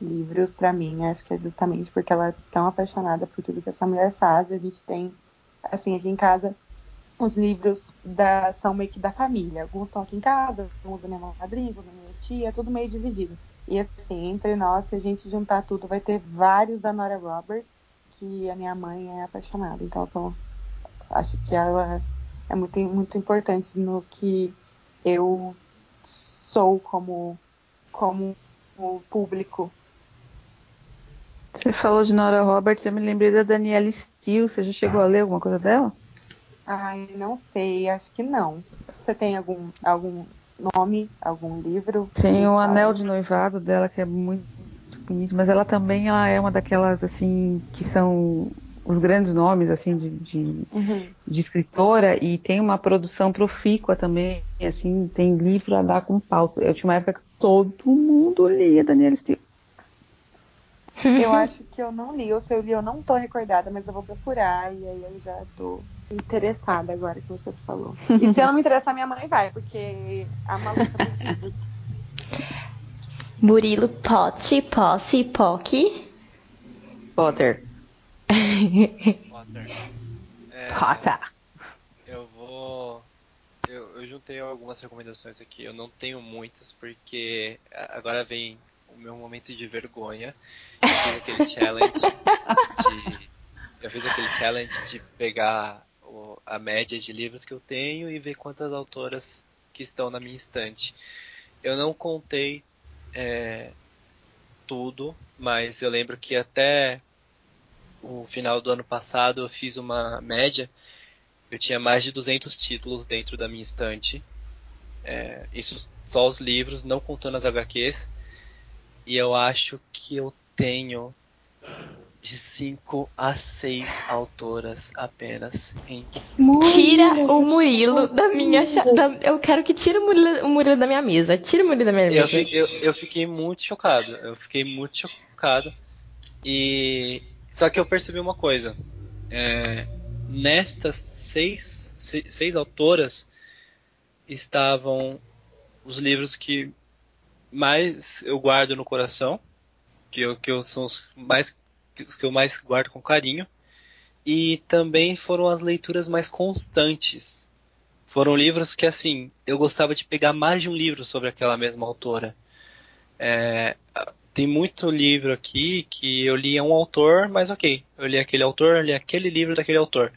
livros para mim. Acho que é justamente porque ela é tão apaixonada por tudo que essa mulher faz. A gente tem, assim, aqui em casa, os livros da, são meio que da família. Alguns estão aqui em casa, alguns da minha madrinha, alguns da minha tia, tudo meio dividido. E assim, entre nós, se a gente juntar tudo, vai ter vários da Nora Roberts, que a minha mãe é apaixonada. Então, sou, acho que ela é muito, muito importante no que eu sou como, como público. Você falou de Nora Roberts, eu me lembrei da Daniela Steele. Você já chegou a ler alguma coisa dela? Ai, não sei, acho que não. Você tem algum, algum nome, algum livro? Tem o Anel de Noivado dela, que é muito bonito, mas ela também ela é uma daquelas, assim, que são os grandes nomes, assim, de, de, uhum. de escritora, e tem uma produção profícua também, assim, tem livro a dar com pau. Eu tinha uma época que todo mundo lia Daniela Steele. Eu <laughs> acho que eu não li, ou se eu li, eu não tô recordada, mas eu vou procurar, e aí eu já tô interessada agora que você falou. E se ela não me interessar, minha mãe vai, porque a maluca dos livros. Murilo Pote, Posse, Pock. Potter. Potter. É, Potter. Eu vou. Eu, eu juntei algumas recomendações aqui. Eu não tenho muitas, porque agora vem o meu momento de vergonha. Eu fiz aquele challenge de. Eu fiz aquele challenge de pegar o, a média de livros que eu tenho e ver quantas autoras que estão na minha estante. Eu não contei é, tudo, mas eu lembro que até o final do ano passado eu fiz uma média. Eu tinha mais de 200 títulos dentro da minha estante. É, isso só os livros, não contando as HQs. E eu acho que eu tenho de 5 a 6 autoras apenas em. Tira o Murilo da minha. Da, eu quero que tire o Murilo, o Murilo, da minha mesa. Tira o Murilo da minha mesa. Eu, eu, eu fiquei muito chocado. Eu fiquei muito chocado. E. Só que eu percebi uma coisa. É, nestas seis, seis, seis autoras estavam os livros que mais eu guardo no coração, que eu, que eu são os mais os que eu mais guardo com carinho, e também foram as leituras mais constantes. Foram livros que assim eu gostava de pegar mais de um livro sobre aquela mesma autora. É, tem muito livro aqui que eu li um autor, mas ok, eu li aquele autor, eu li aquele livro daquele autor.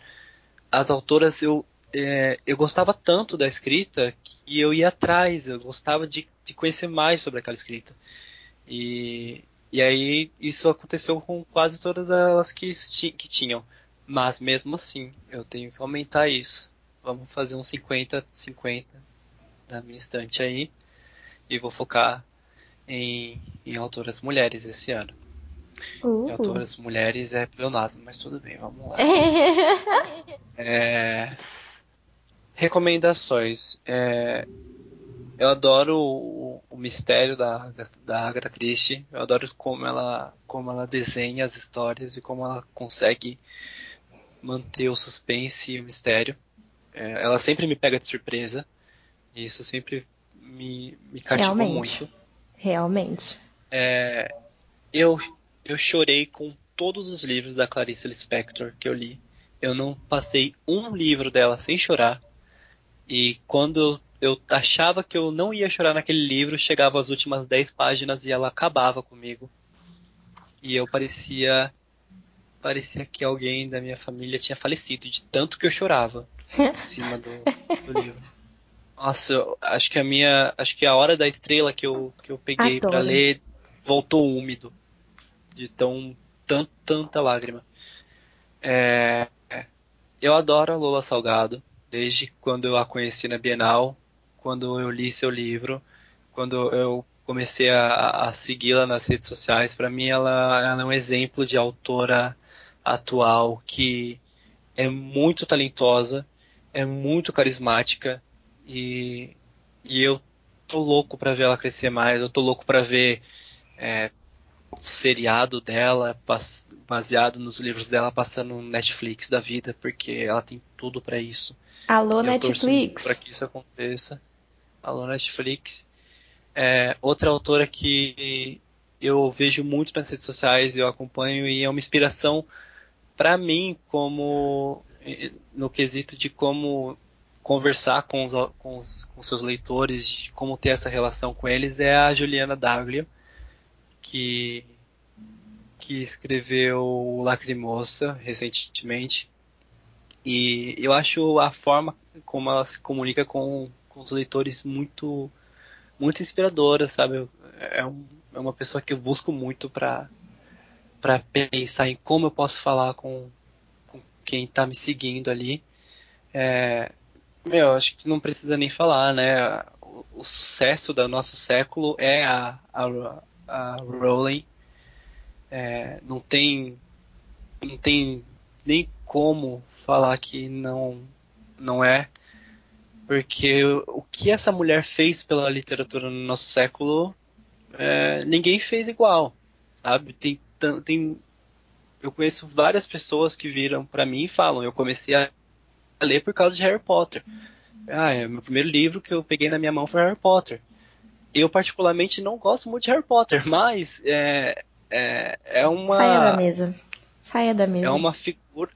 As autoras eu é, eu gostava tanto da escrita que eu ia atrás, eu gostava de, de conhecer mais sobre aquela escrita. E, e aí isso aconteceu com quase todas elas que, que tinham. Mas mesmo assim, eu tenho que aumentar isso. Vamos fazer um 50-50 na minha estante aí. E vou focar em, em autoras mulheres esse ano. Uh. Autoras mulheres é pleonasmo, mas tudo bem, vamos lá. <laughs> é, Recomendações. É, eu adoro o, o mistério da, da Agatha Christie. Eu adoro como ela, como ela desenha as histórias e como ela consegue manter o suspense e o mistério. É, ela sempre me pega de surpresa. E isso sempre me, me cativou Realmente. muito. Realmente. É, eu, eu chorei com todos os livros da Clarice Lispector que eu li. Eu não passei um livro dela sem chorar. E quando eu achava que eu não ia chorar naquele livro, chegava às últimas 10 páginas e ela acabava comigo. E eu parecia parecia que alguém da minha família tinha falecido de tanto que eu chorava em cima do, do livro. Nossa, eu, acho que a minha, acho que a hora da estrela que eu que eu peguei para ler voltou úmido de tão tanto tanta lágrima. É, eu adoro a Lola Salgado desde quando eu a conheci na Bienal, quando eu li seu livro, quando eu comecei a, a segui-la nas redes sociais. Para mim, ela, ela, é um exemplo de autora atual que é muito talentosa, é muito carismática e, e eu tô louco para ver ela crescer mais. Eu tô louco para ver é, o seriado dela baseado nos livros dela passando no Netflix da vida, porque ela tem tudo para isso. Alô, Netflix. Para que isso aconteça. Alô, Netflix. É, outra autora que eu vejo muito nas redes sociais, eu acompanho e é uma inspiração para mim como no quesito de como conversar com os, com, os, com seus leitores, de como ter essa relação com eles, é a Juliana Daglio, que, que escreveu Lacrimosa recentemente. E eu acho a forma como ela se comunica com, com os leitores muito muito inspiradora, sabe? É, um, é uma pessoa que eu busco muito para para pensar em como eu posso falar com, com quem está me seguindo ali. É, meu, acho que não precisa nem falar, né? O, o sucesso do nosso século é a, a, a Rowling. É, não tem não tem nem como falar que não não é, porque o que essa mulher fez pela literatura no nosso século, é, ninguém fez igual, sabe? Tem, tem, eu conheço várias pessoas que viram para mim e falam, eu comecei a ler por causa de Harry Potter. Ah, é, meu primeiro livro que eu peguei na minha mão foi Harry Potter. Eu particularmente não gosto muito de Harry Potter, <laughs> mas é, é, é uma. Saia da mesa. Saia da mesa. É uma figura.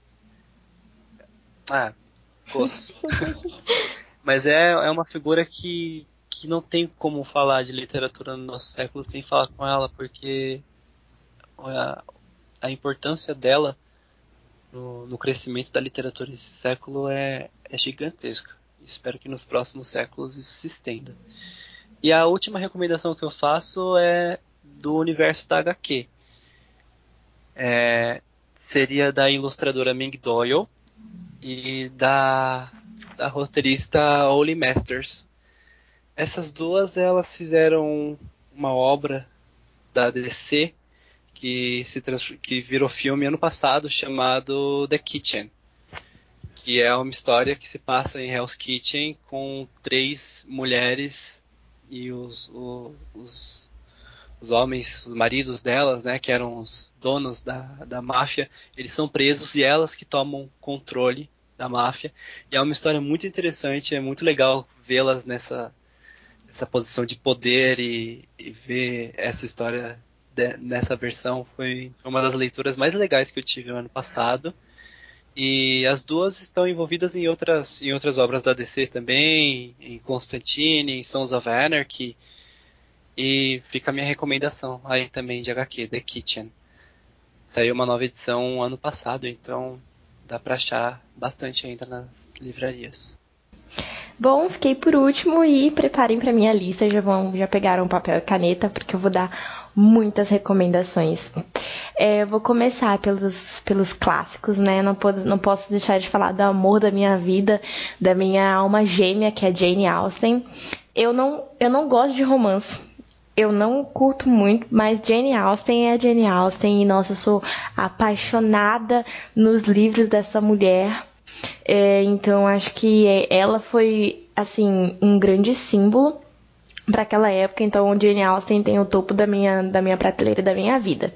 Ah, gostos. <laughs> Mas é, é uma figura que, que não tem como falar de literatura no nosso século sem falar com ela, porque a, a importância dela no, no, crescimento da literatura nesse século é, é gigantesca. espero que nos próximos séculos isso se estenda. E a última recomendação que eu faço é do universo da HQ. É, seria da ilustradora Ming Doyle e da, da roteirista Oli Masters. Essas duas elas fizeram uma obra da DC que se que virou filme ano passado chamado The Kitchen, que é uma história que se passa em Hell's Kitchen com três mulheres e os, os, os, os homens, os maridos delas, né, que eram os donos da, da máfia, eles são presos e elas que tomam controle da máfia. E é uma história muito interessante, é muito legal vê-las nessa, nessa posição de poder e, e ver essa história de, nessa versão foi, uma das leituras mais legais que eu tive no ano passado. E as duas estão envolvidas em outras, em outras obras da DC também, em Constantine, em Sons of Anarchy. E fica a minha recomendação aí também de HQ, The Kitchen. Saiu uma nova edição ano passado, então dá para achar bastante ainda nas livrarias. Bom, fiquei por último e preparem para minha lista, já vão já pegaram papel e caneta porque eu vou dar muitas recomendações. É, vou começar pelos, pelos clássicos, né? Não, pode, não posso deixar de falar do amor da minha vida, da minha alma gêmea, que é Jane Austen. Eu não, eu não gosto de romance. Eu não curto muito, mas Jane Austen é Jane Austen e nossa, eu sou apaixonada nos livros dessa mulher. É, então acho que ela foi assim um grande símbolo para aquela época. Então Jane Austen tem o topo da minha da minha prateleira da minha vida.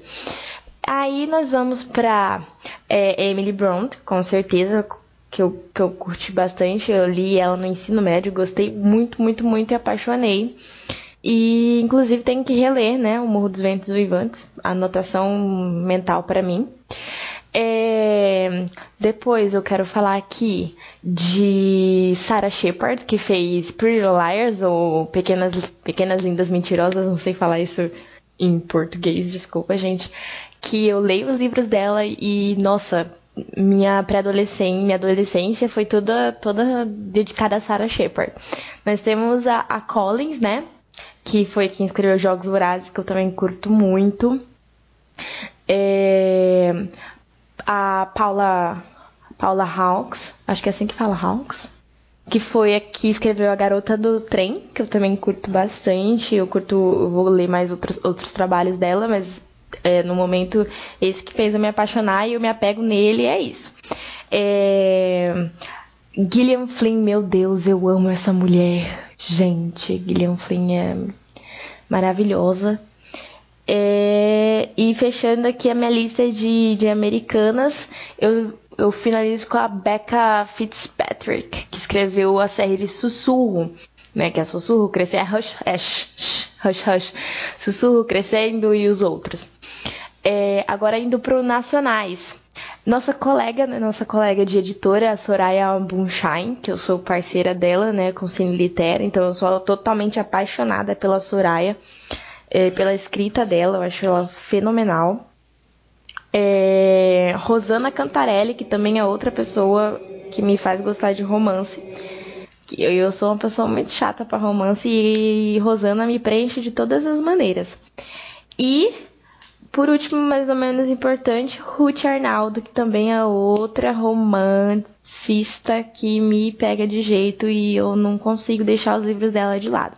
Aí nós vamos para é, Emily Bront, com certeza que eu, que eu curti bastante. Eu li ela no ensino médio, gostei muito, muito, muito e apaixonei. E inclusive tenho que reler, né, O Morro dos Ventos Vivantes, anotação mental para mim. É... Depois eu quero falar aqui de Sarah Shepard, que fez Pretty Liars, ou Pequenas, Pequenas Lindas Mentirosas, não sei falar isso em português, desculpa, gente. Que eu leio os livros dela e, nossa, minha pré-adolescência, minha adolescência foi toda, toda dedicada a Sarah Shepard. Nós temos a, a Collins, né? Que foi quem escreveu Jogos Vorazes, que eu também curto muito. É, a Paula Paula Hawks, acho que é assim que fala Hawks, que foi a que escreveu A Garota do Trem, que eu também curto bastante. Eu curto, eu vou ler mais outros, outros trabalhos dela, mas é, no momento esse que fez eu me apaixonar e eu me apego nele, é isso. É... Gillian Flynn, meu Deus, eu amo essa mulher. Gente, Flynn é maravilhosa. É, e fechando aqui a minha lista de, de americanas, eu, eu finalizo com a Becca Fitzpatrick, que escreveu a série Sussurro, né? Que é Sussurro, Crescer, é Hush, é shh, Hush, Hush, Sussurro, Crescendo e os outros. É, agora indo para nacionais. Nossa colega, né, nossa colega de editora, a Soraya Bunshine, que eu sou parceira dela, né, com Cine Litera, então eu sou totalmente apaixonada pela Soraya é, pela escrita dela, eu acho ela fenomenal. É, Rosana Cantarelli, que também é outra pessoa que me faz gostar de romance. Eu, eu sou uma pessoa muito chata para romance e Rosana me preenche de todas as maneiras. E, por último, mais ou menos importante, Ruth Arnaldo, que também é outra romancista que me pega de jeito e eu não consigo deixar os livros dela de lado.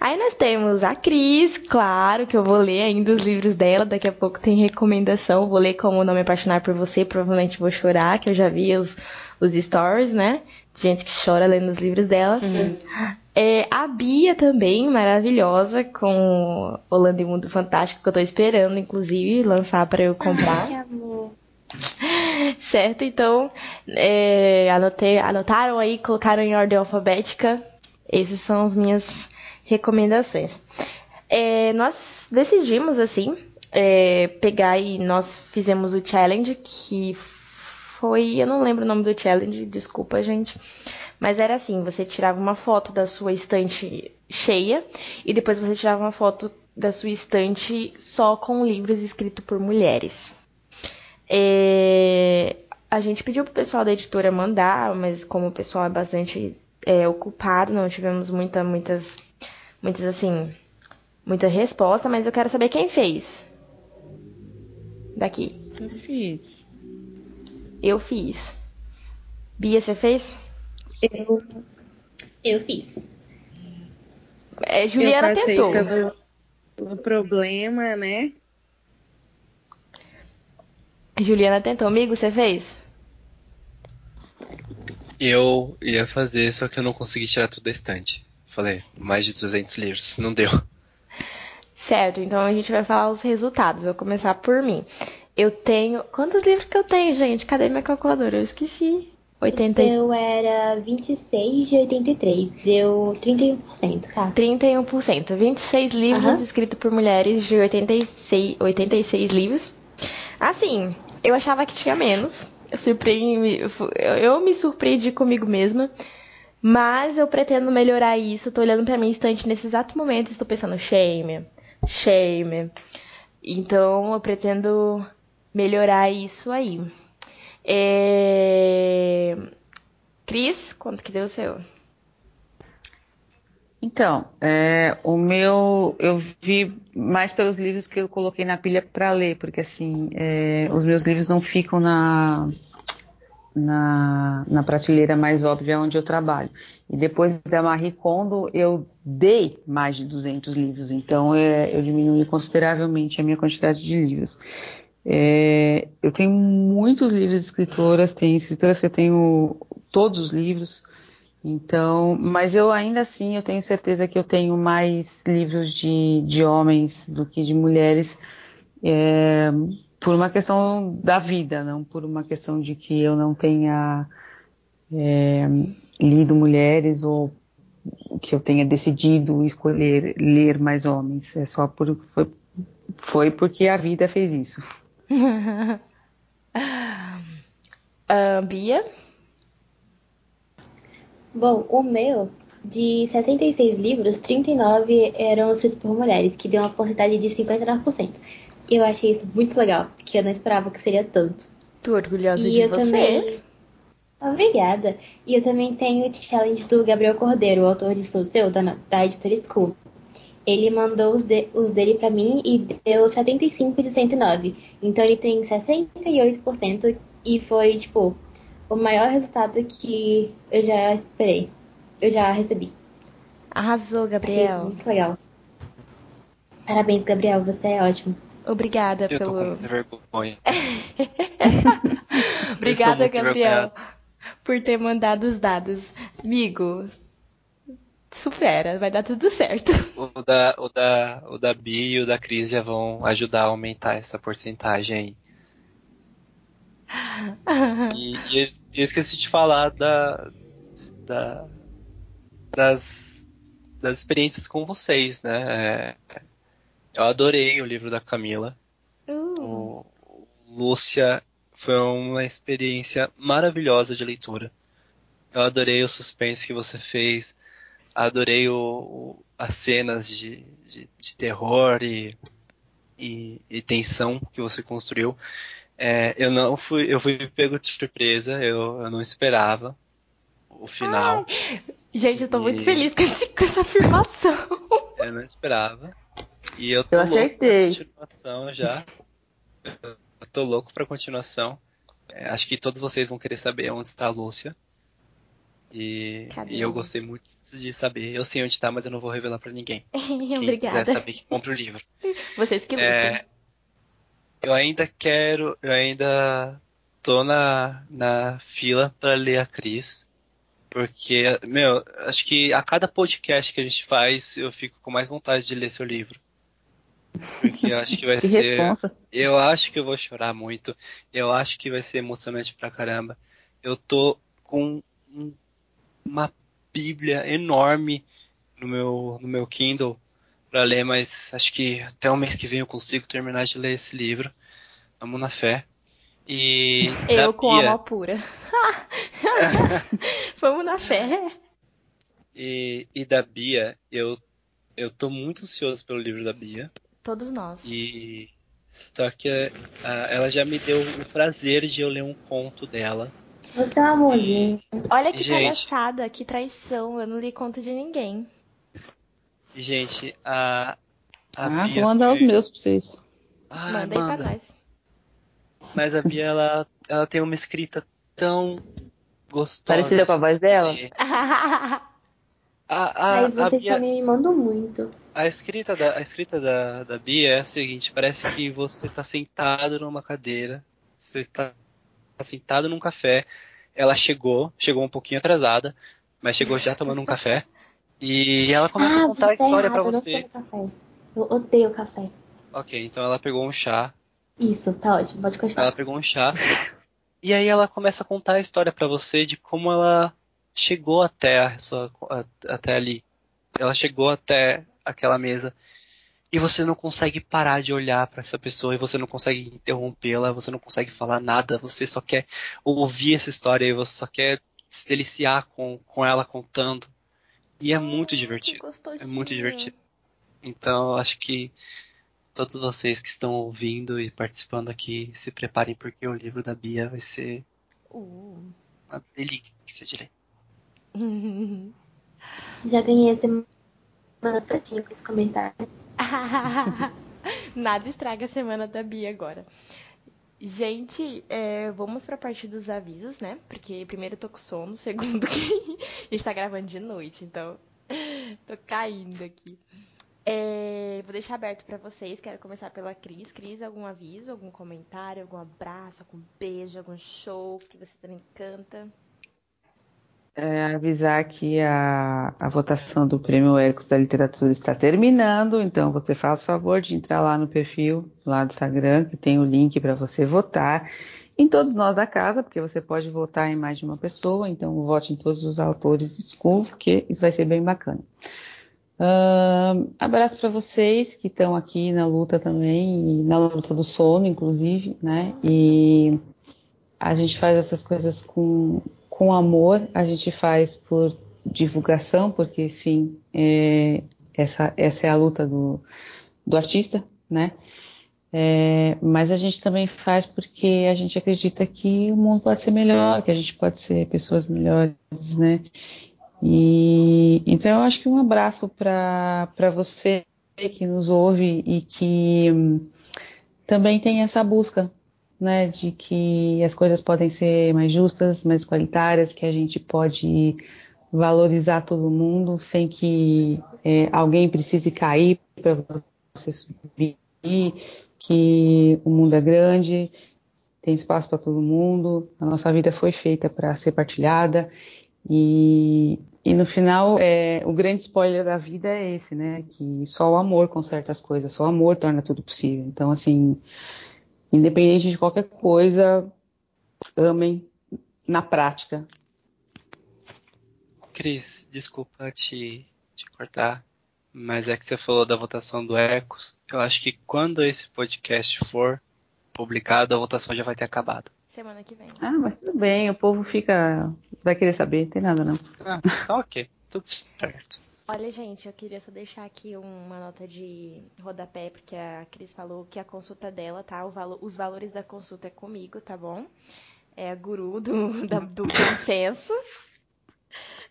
Aí nós temos a Cris, claro que eu vou ler ainda os livros dela, daqui a pouco tem recomendação, vou ler Como Não Me Apaixonar por Você, provavelmente vou chorar, que eu já vi os, os stories, né? Gente que chora lendo os livros dela. Uhum. É, a Bia também, maravilhosa, com Holanda e Mundo Fantástico, que eu tô esperando, inclusive, lançar para eu comprar. Ai, amor. <laughs> Certo, então, é, anotei, anotaram aí, colocaram em ordem alfabética. Esses são as minhas recomendações. É, nós decidimos, assim, é, pegar e nós fizemos o challenge, que foi. Eu não lembro o nome do challenge, desculpa, gente. Mas era assim: você tirava uma foto da sua estante cheia e depois você tirava uma foto da sua estante só com livros escritos por mulheres. É, a gente pediu pro pessoal da editora mandar, mas como o pessoal é bastante é, ocupado, não tivemos muita, muitas, muitas assim, muita resposta, mas eu quero saber quem fez. Daqui. Eu fiz. Eu fiz. Bia, você fez? Eu, eu fiz. É, Juliana eu passei tentou. Pelo, pelo problema, né? Juliana tentou. Amigo, você fez? Eu ia fazer, só que eu não consegui tirar tudo da estante. Falei, mais de 200 livros. Não deu. Certo, então a gente vai falar os resultados. Vou começar por mim. Eu tenho. Quantos livros que eu tenho, gente? Cadê minha calculadora? Eu esqueci. 80... O seu era 26 de 83. Deu 31%, tá? 31%. 26 livros Aham. escritos por mulheres de 86, 86 livros. Assim, eu achava que tinha menos. Eu, surpreendi, eu me surpreendi comigo mesma. Mas eu pretendo melhorar isso. Tô olhando pra minha estante nesse exato momento e estou pensando, shame, shame. Então eu pretendo melhorar isso aí. É... Cris, quanto que deu o seu? Então, é, o meu eu vi mais pelos livros que eu coloquei na pilha para ler, porque assim, é, os meus livros não ficam na, na, na prateleira mais óbvia onde eu trabalho. E depois da Marie Kondo, eu dei mais de 200 livros, então é, eu diminui consideravelmente a minha quantidade de livros. É, eu tenho muitos livros de escritoras, tem escritoras que eu tenho todos os livros. Então, mas eu ainda assim eu tenho certeza que eu tenho mais livros de, de homens do que de mulheres, é, por uma questão da vida, não por uma questão de que eu não tenha é, lido mulheres ou que eu tenha decidido escolher ler mais homens. É só por foi, foi porque a vida fez isso. <laughs> Ah, Bia? Bom, o meu, de 66 livros, 39 eram escritos por mulheres, que deu uma porcentagem de 59%. Eu achei isso muito legal, porque eu não esperava que seria tanto. Tô orgulhosa e de eu você. também. Obrigada. E eu também tenho o challenge do Gabriel Cordeiro, o autor de Sou Seu, da, da Editora School. Ele mandou os, de, os dele pra mim e deu 75 de 109. Então ele tem 68% e foi, tipo, o maior resultado que eu já esperei. Eu já recebi. Arrasou, Achei isso Gabriel. muito legal. Parabéns, Gabriel, você é ótimo. Obrigada Eu tô com pelo. muita vergonha. <laughs> Obrigada, Gabriel, por ter mandado os dados. Amigo, supera, vai dar tudo certo. <laughs> O da, o da, o da Bi e o da Cris já vão ajudar a aumentar essa porcentagem aí. E, e es- esqueci de falar da, da- das, das experiências com vocês, né? É, eu adorei o livro da Camila. Uh, O, o Lúcia foi uma experiência maravilhosa de leitura. Eu adorei o suspense que você fez, adorei o, o- as cenas de, de, de terror e, e, e tensão que você construiu. É, eu não fui, eu fui pego de surpresa, eu, eu não esperava o final. gente, eu tô muito E- feliz com, esse- com essa afirmação. <laughs> Eu não esperava. E eu tô Eu louco pra acertei. continuação já. Eu tô louco pra continuação. É, acho que todos vocês vão querer saber onde está a Lúcia. E, e eu gostei muito de saber. Eu sei onde está, mas eu não vou revelar pra ninguém. <laughs> Quem Obrigada. quiser saber que compre o livro. <laughs> Vocês que lutem. É, eu ainda quero, eu ainda tô na, na fila pra ler a Cris. Porque, meu, acho que a cada podcast que a gente faz, eu fico com mais vontade de ler seu livro. Porque eu acho que vai <laughs> Que ser. responsa. Eu acho que eu vou chorar muito. Eu acho que vai ser emocionante pra caramba. Eu tô com um- uma bíblia enorme no meu, no meu Kindle pra ler, mas acho que até o mês que vem eu consigo terminar de ler esse livro. Vamos na fé. E Eu com Bia, alma pura. <laughs> Vamos na fé. e, e da Bia, eu, eu tô muito ansioso pelo livro da Bia. Todos nós. E só que ah, ela já me deu o prazer de eu ler um conto dela. Você é um amorzinho. Olha que Gente. palhaçada, que traição. Eu não li conta de ninguém. Gente, a. a Ah, Bia vou mandar os foi- meus pra vocês. Ai, Manda aí pra manda. nós. Mas a Bia, ela, ela tem uma escrita tão gostosa. Parecida com a voz dela? <laughs> A, a, Aí a, vocês Bia, também me mandam muito. a escrita, da, a escrita da, da Bia é a seguinte: parece que você tá sentado numa cadeira, você tá, tá sentado num café. Ela chegou, chegou um pouquinho atrasada, mas chegou já tomando um café. E ela começa ah, a contar a tá história eu não você. café. Eu odeio café. Ok, então ela pegou um chá, Isso, tá ótimo, pode ela continuar. pegou um chá. E aí ela começa a contar a história pra você de como ela chegou até a sua, até ali. Ela chegou até aquela mesa e você não consegue parar de olhar pra essa pessoa e você não consegue interrompê-la, você não consegue falar nada, você só quer ouvir essa história e você só quer se deliciar com, com ela contando. E é muito divertido. É muito divertido. Então, eu acho que todos vocês que estão ouvindo e participando aqui, se preparem porque o livro da Bia vai ser Uh. uma delícia de ler. <laughs> Já ganhei a semana todinha com esse comentário. <laughs> Nada estraga a semana da Bia agora. Gente, é, vamos pra parte dos avisos, né? Porque primeiro eu tô com sono, <laughs> segundo que a gente tá gravando de noite, então <laughs> tô caindo aqui. É, vou deixar aberto pra vocês, quero começar pela Cris. Cris, algum aviso, algum comentário, algum abraço, algum beijo, algum show que você também canta? É, avisar que a, a votação do Prêmio Ecos da Literatura está terminando, então você faz o favor de entrar lá no perfil lá do Instagram, que tem o link para você votar em todos nós da casa, porque você pode votar em mais de uma pessoa, então vote em todos os autores de school, porque isso vai ser bem bacana. Ahn, abraço para vocês que estão aqui na luta também, e na luta do sono, inclusive, né? E a gente faz essas coisas com, com amor, a gente faz por divulgação, porque sim, é, essa, essa é a luta do, do artista, né? É, mas a gente também faz porque a gente acredita que o mundo pode ser melhor, que a gente pode ser pessoas melhores, né? E então eu acho que um abraço para você que nos ouve e que hum, também tem essa busca, né, de que as coisas podem ser mais justas, mais qualitárias, que a gente pode valorizar todo mundo sem que é, alguém precise cair para você subir, que o mundo é grande, tem espaço para todo mundo, a nossa vida foi feita para ser partilhada e, e no final é, o grande spoiler da vida é esse, né, que só o amor conserta as coisas, só o amor torna tudo possível. Então assim, independente de qualquer coisa, amem na prática. Cris, desculpa te, te cortar, mas é que você falou da votação do Ecos. Eu acho que quando esse podcast for publicado, a votação já vai ter acabado. Semana que vem. Ah, mas tudo bem, o povo fica. vai querer saber, não tem nada não. Ah, tá ok, tudo certo. Olha, gente, eu queria só deixar aqui uma nota de rodapé, porque a Cris falou que a consulta dela, tá? O valo- os valores da consulta é comigo, tá bom? É a guru do, da- do consenso.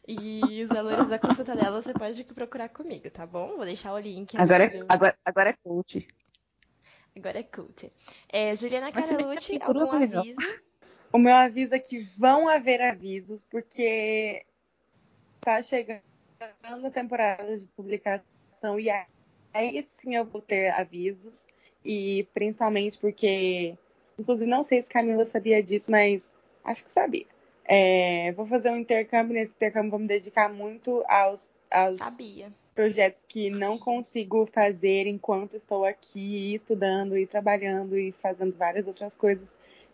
E os valores da consulta dela você pode procurar comigo, tá bom? Vou deixar o link aqui Agora, é- agora, agora é coach. Agora é cult. É, Juliana Caralucci, por algum aviso? O meu aviso é que vão haver avisos, porque tá chegando a temporada de publicação e aí sim eu vou ter avisos. E principalmente porque, inclusive, não sei se Camila sabia disso, mas acho que sabia. É, vou fazer um intercâmbio, nesse intercâmbio vou me dedicar muito aos, aos Sabia. projetos que não consigo fazer enquanto estou aqui estudando e trabalhando e fazendo várias outras coisas.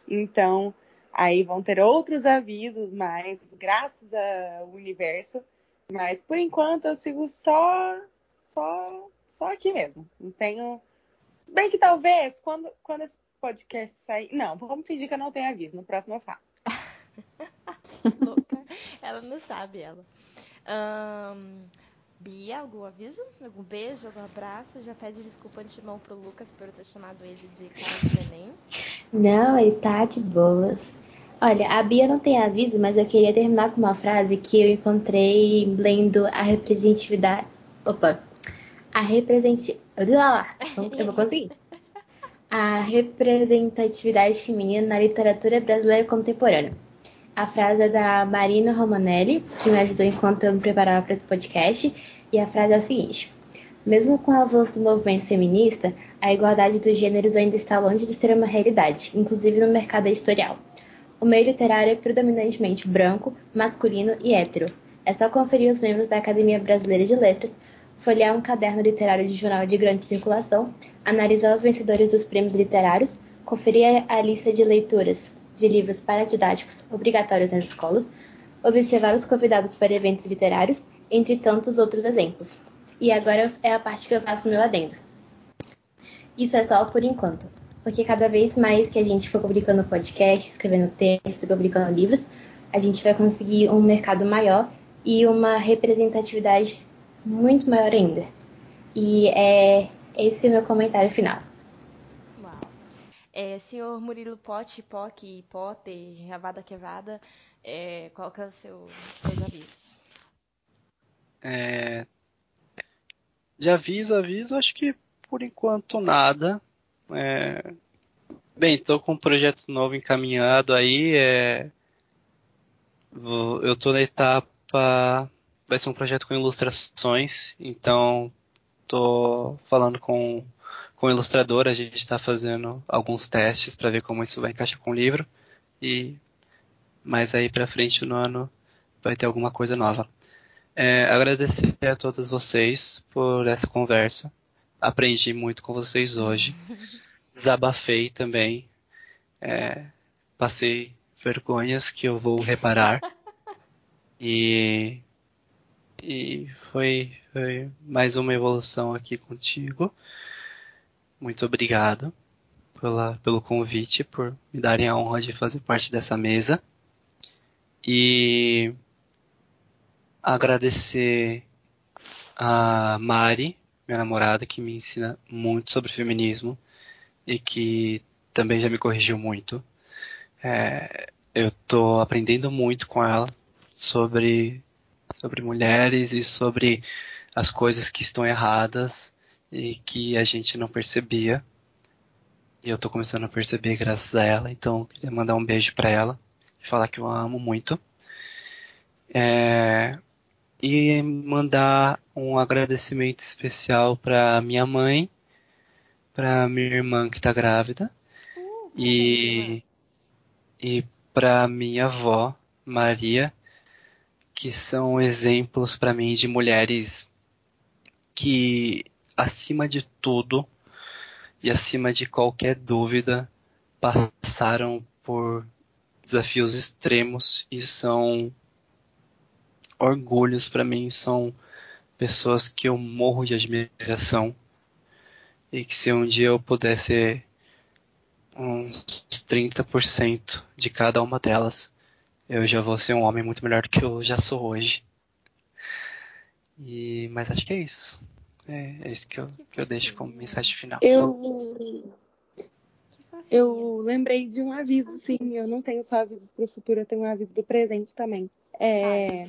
Então, aí vão ter outros avisos mais, graças ao universo. Mas por enquanto eu sigo só, só, só aqui mesmo. Não tenho. Se bem que talvez quando, quando esse podcast sair. Não, vamos fingir que eu não tenho aviso. No próximo eu falo. Louca. Ela não sabe, ela. Ahn, Bia, algum aviso? Algum beijo, algum abraço? Já pede desculpa antemão pro Lucas por eu ter chamado ele de cara de neném. Não, ele tá de boas. Olha, a Bia não tem aviso, mas eu queria terminar com uma frase que eu encontrei lendo a representatividade. Opa! A representatividade. Eu vou conseguir. A representatividade feminina na literatura brasileira contemporânea. A frase é da Marina Romanelli, que me ajudou enquanto eu me preparava para esse podcast, e a frase é a seguinte: Mesmo com o avanço do movimento feminista, a igualdade dos gêneros ainda está longe de ser uma realidade, inclusive no mercado editorial. O meio literário é predominantemente branco, masculino e hétero. É só conferir os membros da Academia Brasileira de Letras, folhear um caderno literário de jornal de grande circulação, analisar os vencedores dos prêmios literários, conferir a lista de leituras de livros paradidáticos obrigatórios nas escolas, observar os convidados para eventos literários, entre tantos outros exemplos. E agora é a parte que eu faço meu adendo. Isso é só por enquanto porque cada vez mais que a gente for publicando podcast, escrevendo texto, publicando livros, a gente vai conseguir um mercado maior e uma representatividade muito maior ainda. E é esse o meu comentário final. Uau. É, senhor Murilo Pote, Poc, Pote, Ravada Quevada, é, qual que é o seu seus avisos? É, de aviso, aviso, acho que por enquanto nada. É... Bem, estou com um projeto novo encaminhado aí. É... Eu estou na etapa. Vai ser um projeto com ilustrações, então estou falando com, com o ilustrador. A gente está fazendo alguns testes para ver como isso vai encaixar com o livro. E mais aí para frente no ano vai ter alguma coisa nova. É, agradecer a todos vocês por essa conversa. Aprendi muito com vocês hoje. <laughs> Desabafei também. É, passei vergonhas que eu vou reparar. <laughs> E, e foi, foi mais uma evolução aqui contigo. Muito obrigado pela, pelo convite, por me darem a honra de fazer parte dessa mesa. E agradecer a Mari minha namorada, que me ensina muito sobre feminismo e que também já me corrigiu muito. É, eu estou aprendendo muito com ela sobre, sobre mulheres e sobre as coisas que estão erradas e que a gente não percebia. E eu estou começando a perceber graças a ela, então queria mandar um beijo para ela e falar que eu a amo muito. É, e mandar um agradecimento especial para minha mãe, para minha irmã que está grávida uh, e e para minha avó Maria, que são exemplos para mim de mulheres que acima de tudo e acima de qualquer dúvida passaram por desafios extremos e são orgulhos para mim são pessoas que eu morro de admiração e que se um dia eu pudesse uns 30% de cada uma delas, eu já vou ser um homem muito melhor do que eu já sou hoje. E, mas acho que é isso. É, é isso que eu, que eu deixo como mensagem final. Eu, eu lembrei de um aviso, sim. Eu não tenho só avisos para o futuro, eu tenho um aviso do presente também. É,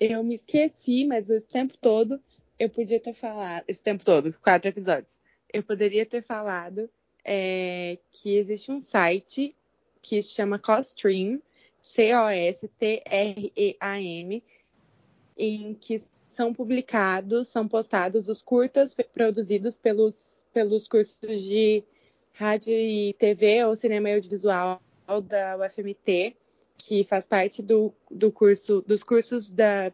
eu me esqueci, mas esse tempo todo eu podia ter falado, esse tempo todo, quatro episódios, eu poderia ter falado é, que existe um site que se chama Costream, C-O-S-T-R-E-A-M, em que são publicados, são postados os curtas produzidos pelos, pelos cursos de rádio e TV ou cinema e audiovisual da UFMT que faz parte do, do curso, dos cursos da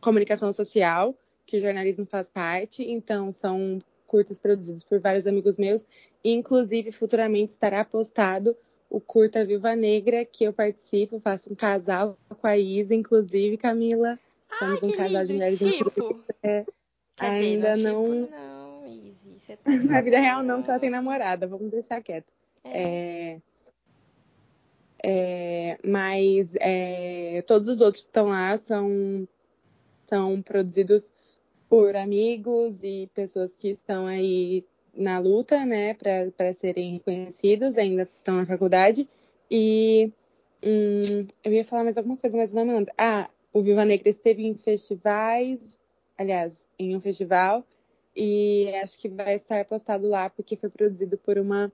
comunicação social, que o jornalismo faz parte. Então, são curtas produzidos por vários amigos meus. E, inclusive, futuramente estará postado o curta Viva Negra, que eu participo, faço um casal com a Isa, inclusive, Camila. Somos Ai, um casal lindo, de mulheres incríveis. É, ainda dizer, não. não... não Izzy, você tá Na vida real, não, porque ela tem namorada, vamos deixar quieto. É. é... É, mas é, todos os outros que estão lá são, são produzidos por amigos e pessoas que estão aí na luta, né, para serem reconhecidos, ainda estão na faculdade. E Hum, eu ia falar mais alguma coisa, mas não me lembro. Ah, o Viva Negra esteve em festivais, aliás, em um festival, e acho que vai estar postado lá porque foi produzido por uma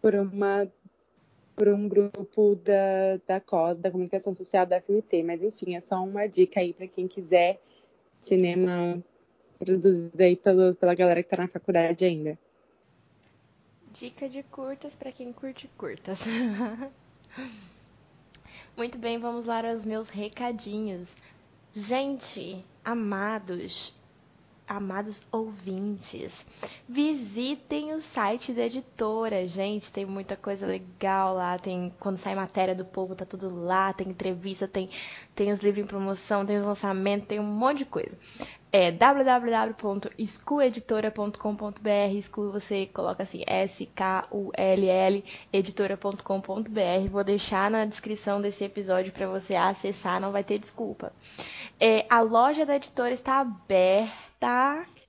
por uma por um grupo da, da COS, da Comunicação Social da FMT. Mas enfim, é só uma dica aí para quem quiser cinema produzido aí pelo, pela galera que tá na faculdade ainda. Dica de curtas para quem curte curtas. <laughs> Muito bem, vamos lá aos meus recadinhos. Gente, amados, amados ouvintes, visitem o site da editora, gente, tem muita coisa legal lá, tem quando sai matéria do povo, tá tudo lá, tem entrevista, tem tem os livros em promoção, tem os lançamentos, tem um monte de coisa. É www.schooleditora.com.br, school você coloca assim S K U L L editora.com.br. Vou deixar na descrição desse episódio para você acessar, não vai ter desculpa. É, a loja da editora está aberta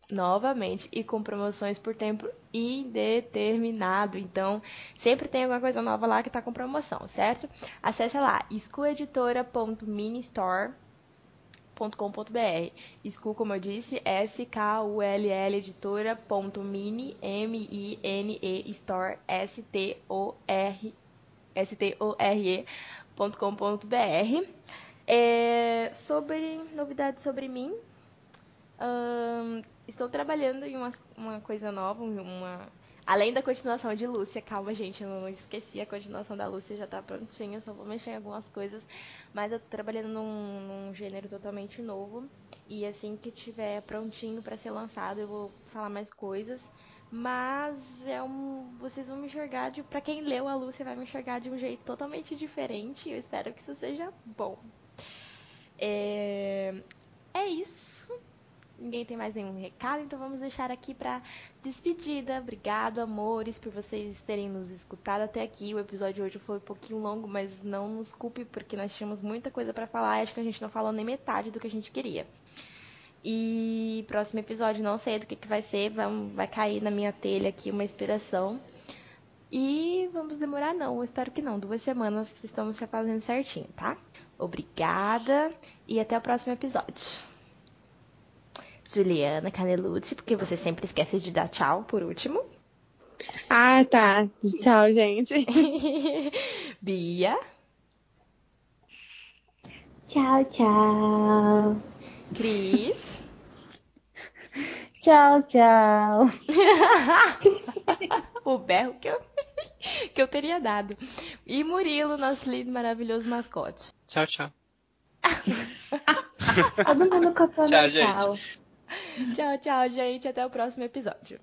novamente e com promoções por tempo indeterminado. Então, sempre tem alguma coisa nova lá que está com promoção, certo? Acesse lá schooleditora.ministore.com.br. School, como eu disse, S K U L L editora.mini M I N E store S T O R S T O R E.com.br. É, sobre novidades sobre mim, estou trabalhando em uma, uma coisa nova, uma além da continuação de Lúcia. Calma, gente, eu não esqueci a continuação da Lúcia, já está prontinha, só vou mexer em algumas coisas, mas eu estou trabalhando num, num gênero totalmente novo e assim que tiver prontinho para ser lançado, eu vou falar mais coisas. Mas é um, vocês vão me enxergar de, para quem leu a Lúcia vai me enxergar de um jeito totalmente diferente. Eu espero que isso seja bom. É, é isso. Ninguém tem mais nenhum recado, então vamos deixar aqui para despedida. Obrigado, amores, por vocês terem nos escutado até aqui. O episódio hoje foi um pouquinho longo, mas não nos culpe porque nós tínhamos muita coisa para falar. Acho que a gente não falou nem metade do que a gente queria. E próximo episódio, não sei do que, que vai ser, vai, vai cair na minha telha aqui uma inspiração. E vamos demorar, não, eu espero que não. Duas semanas estamos fazendo certinho, tá? Obrigada e até o próximo episódio. Juliana Canelucci, porque você sempre esquece de dar tchau por último. Ah, tá. Tchau, gente. <laughs> Bia. Tchau, tchau. Cris. Tchau, tchau. <laughs> o berro que eu, <laughs> que eu teria dado. E Murilo, nosso lindo, maravilhoso mascote. Tchau, tchau. Todo mundo com a Tchau, gente. Tchau, tchau, gente. Até o próximo episódio.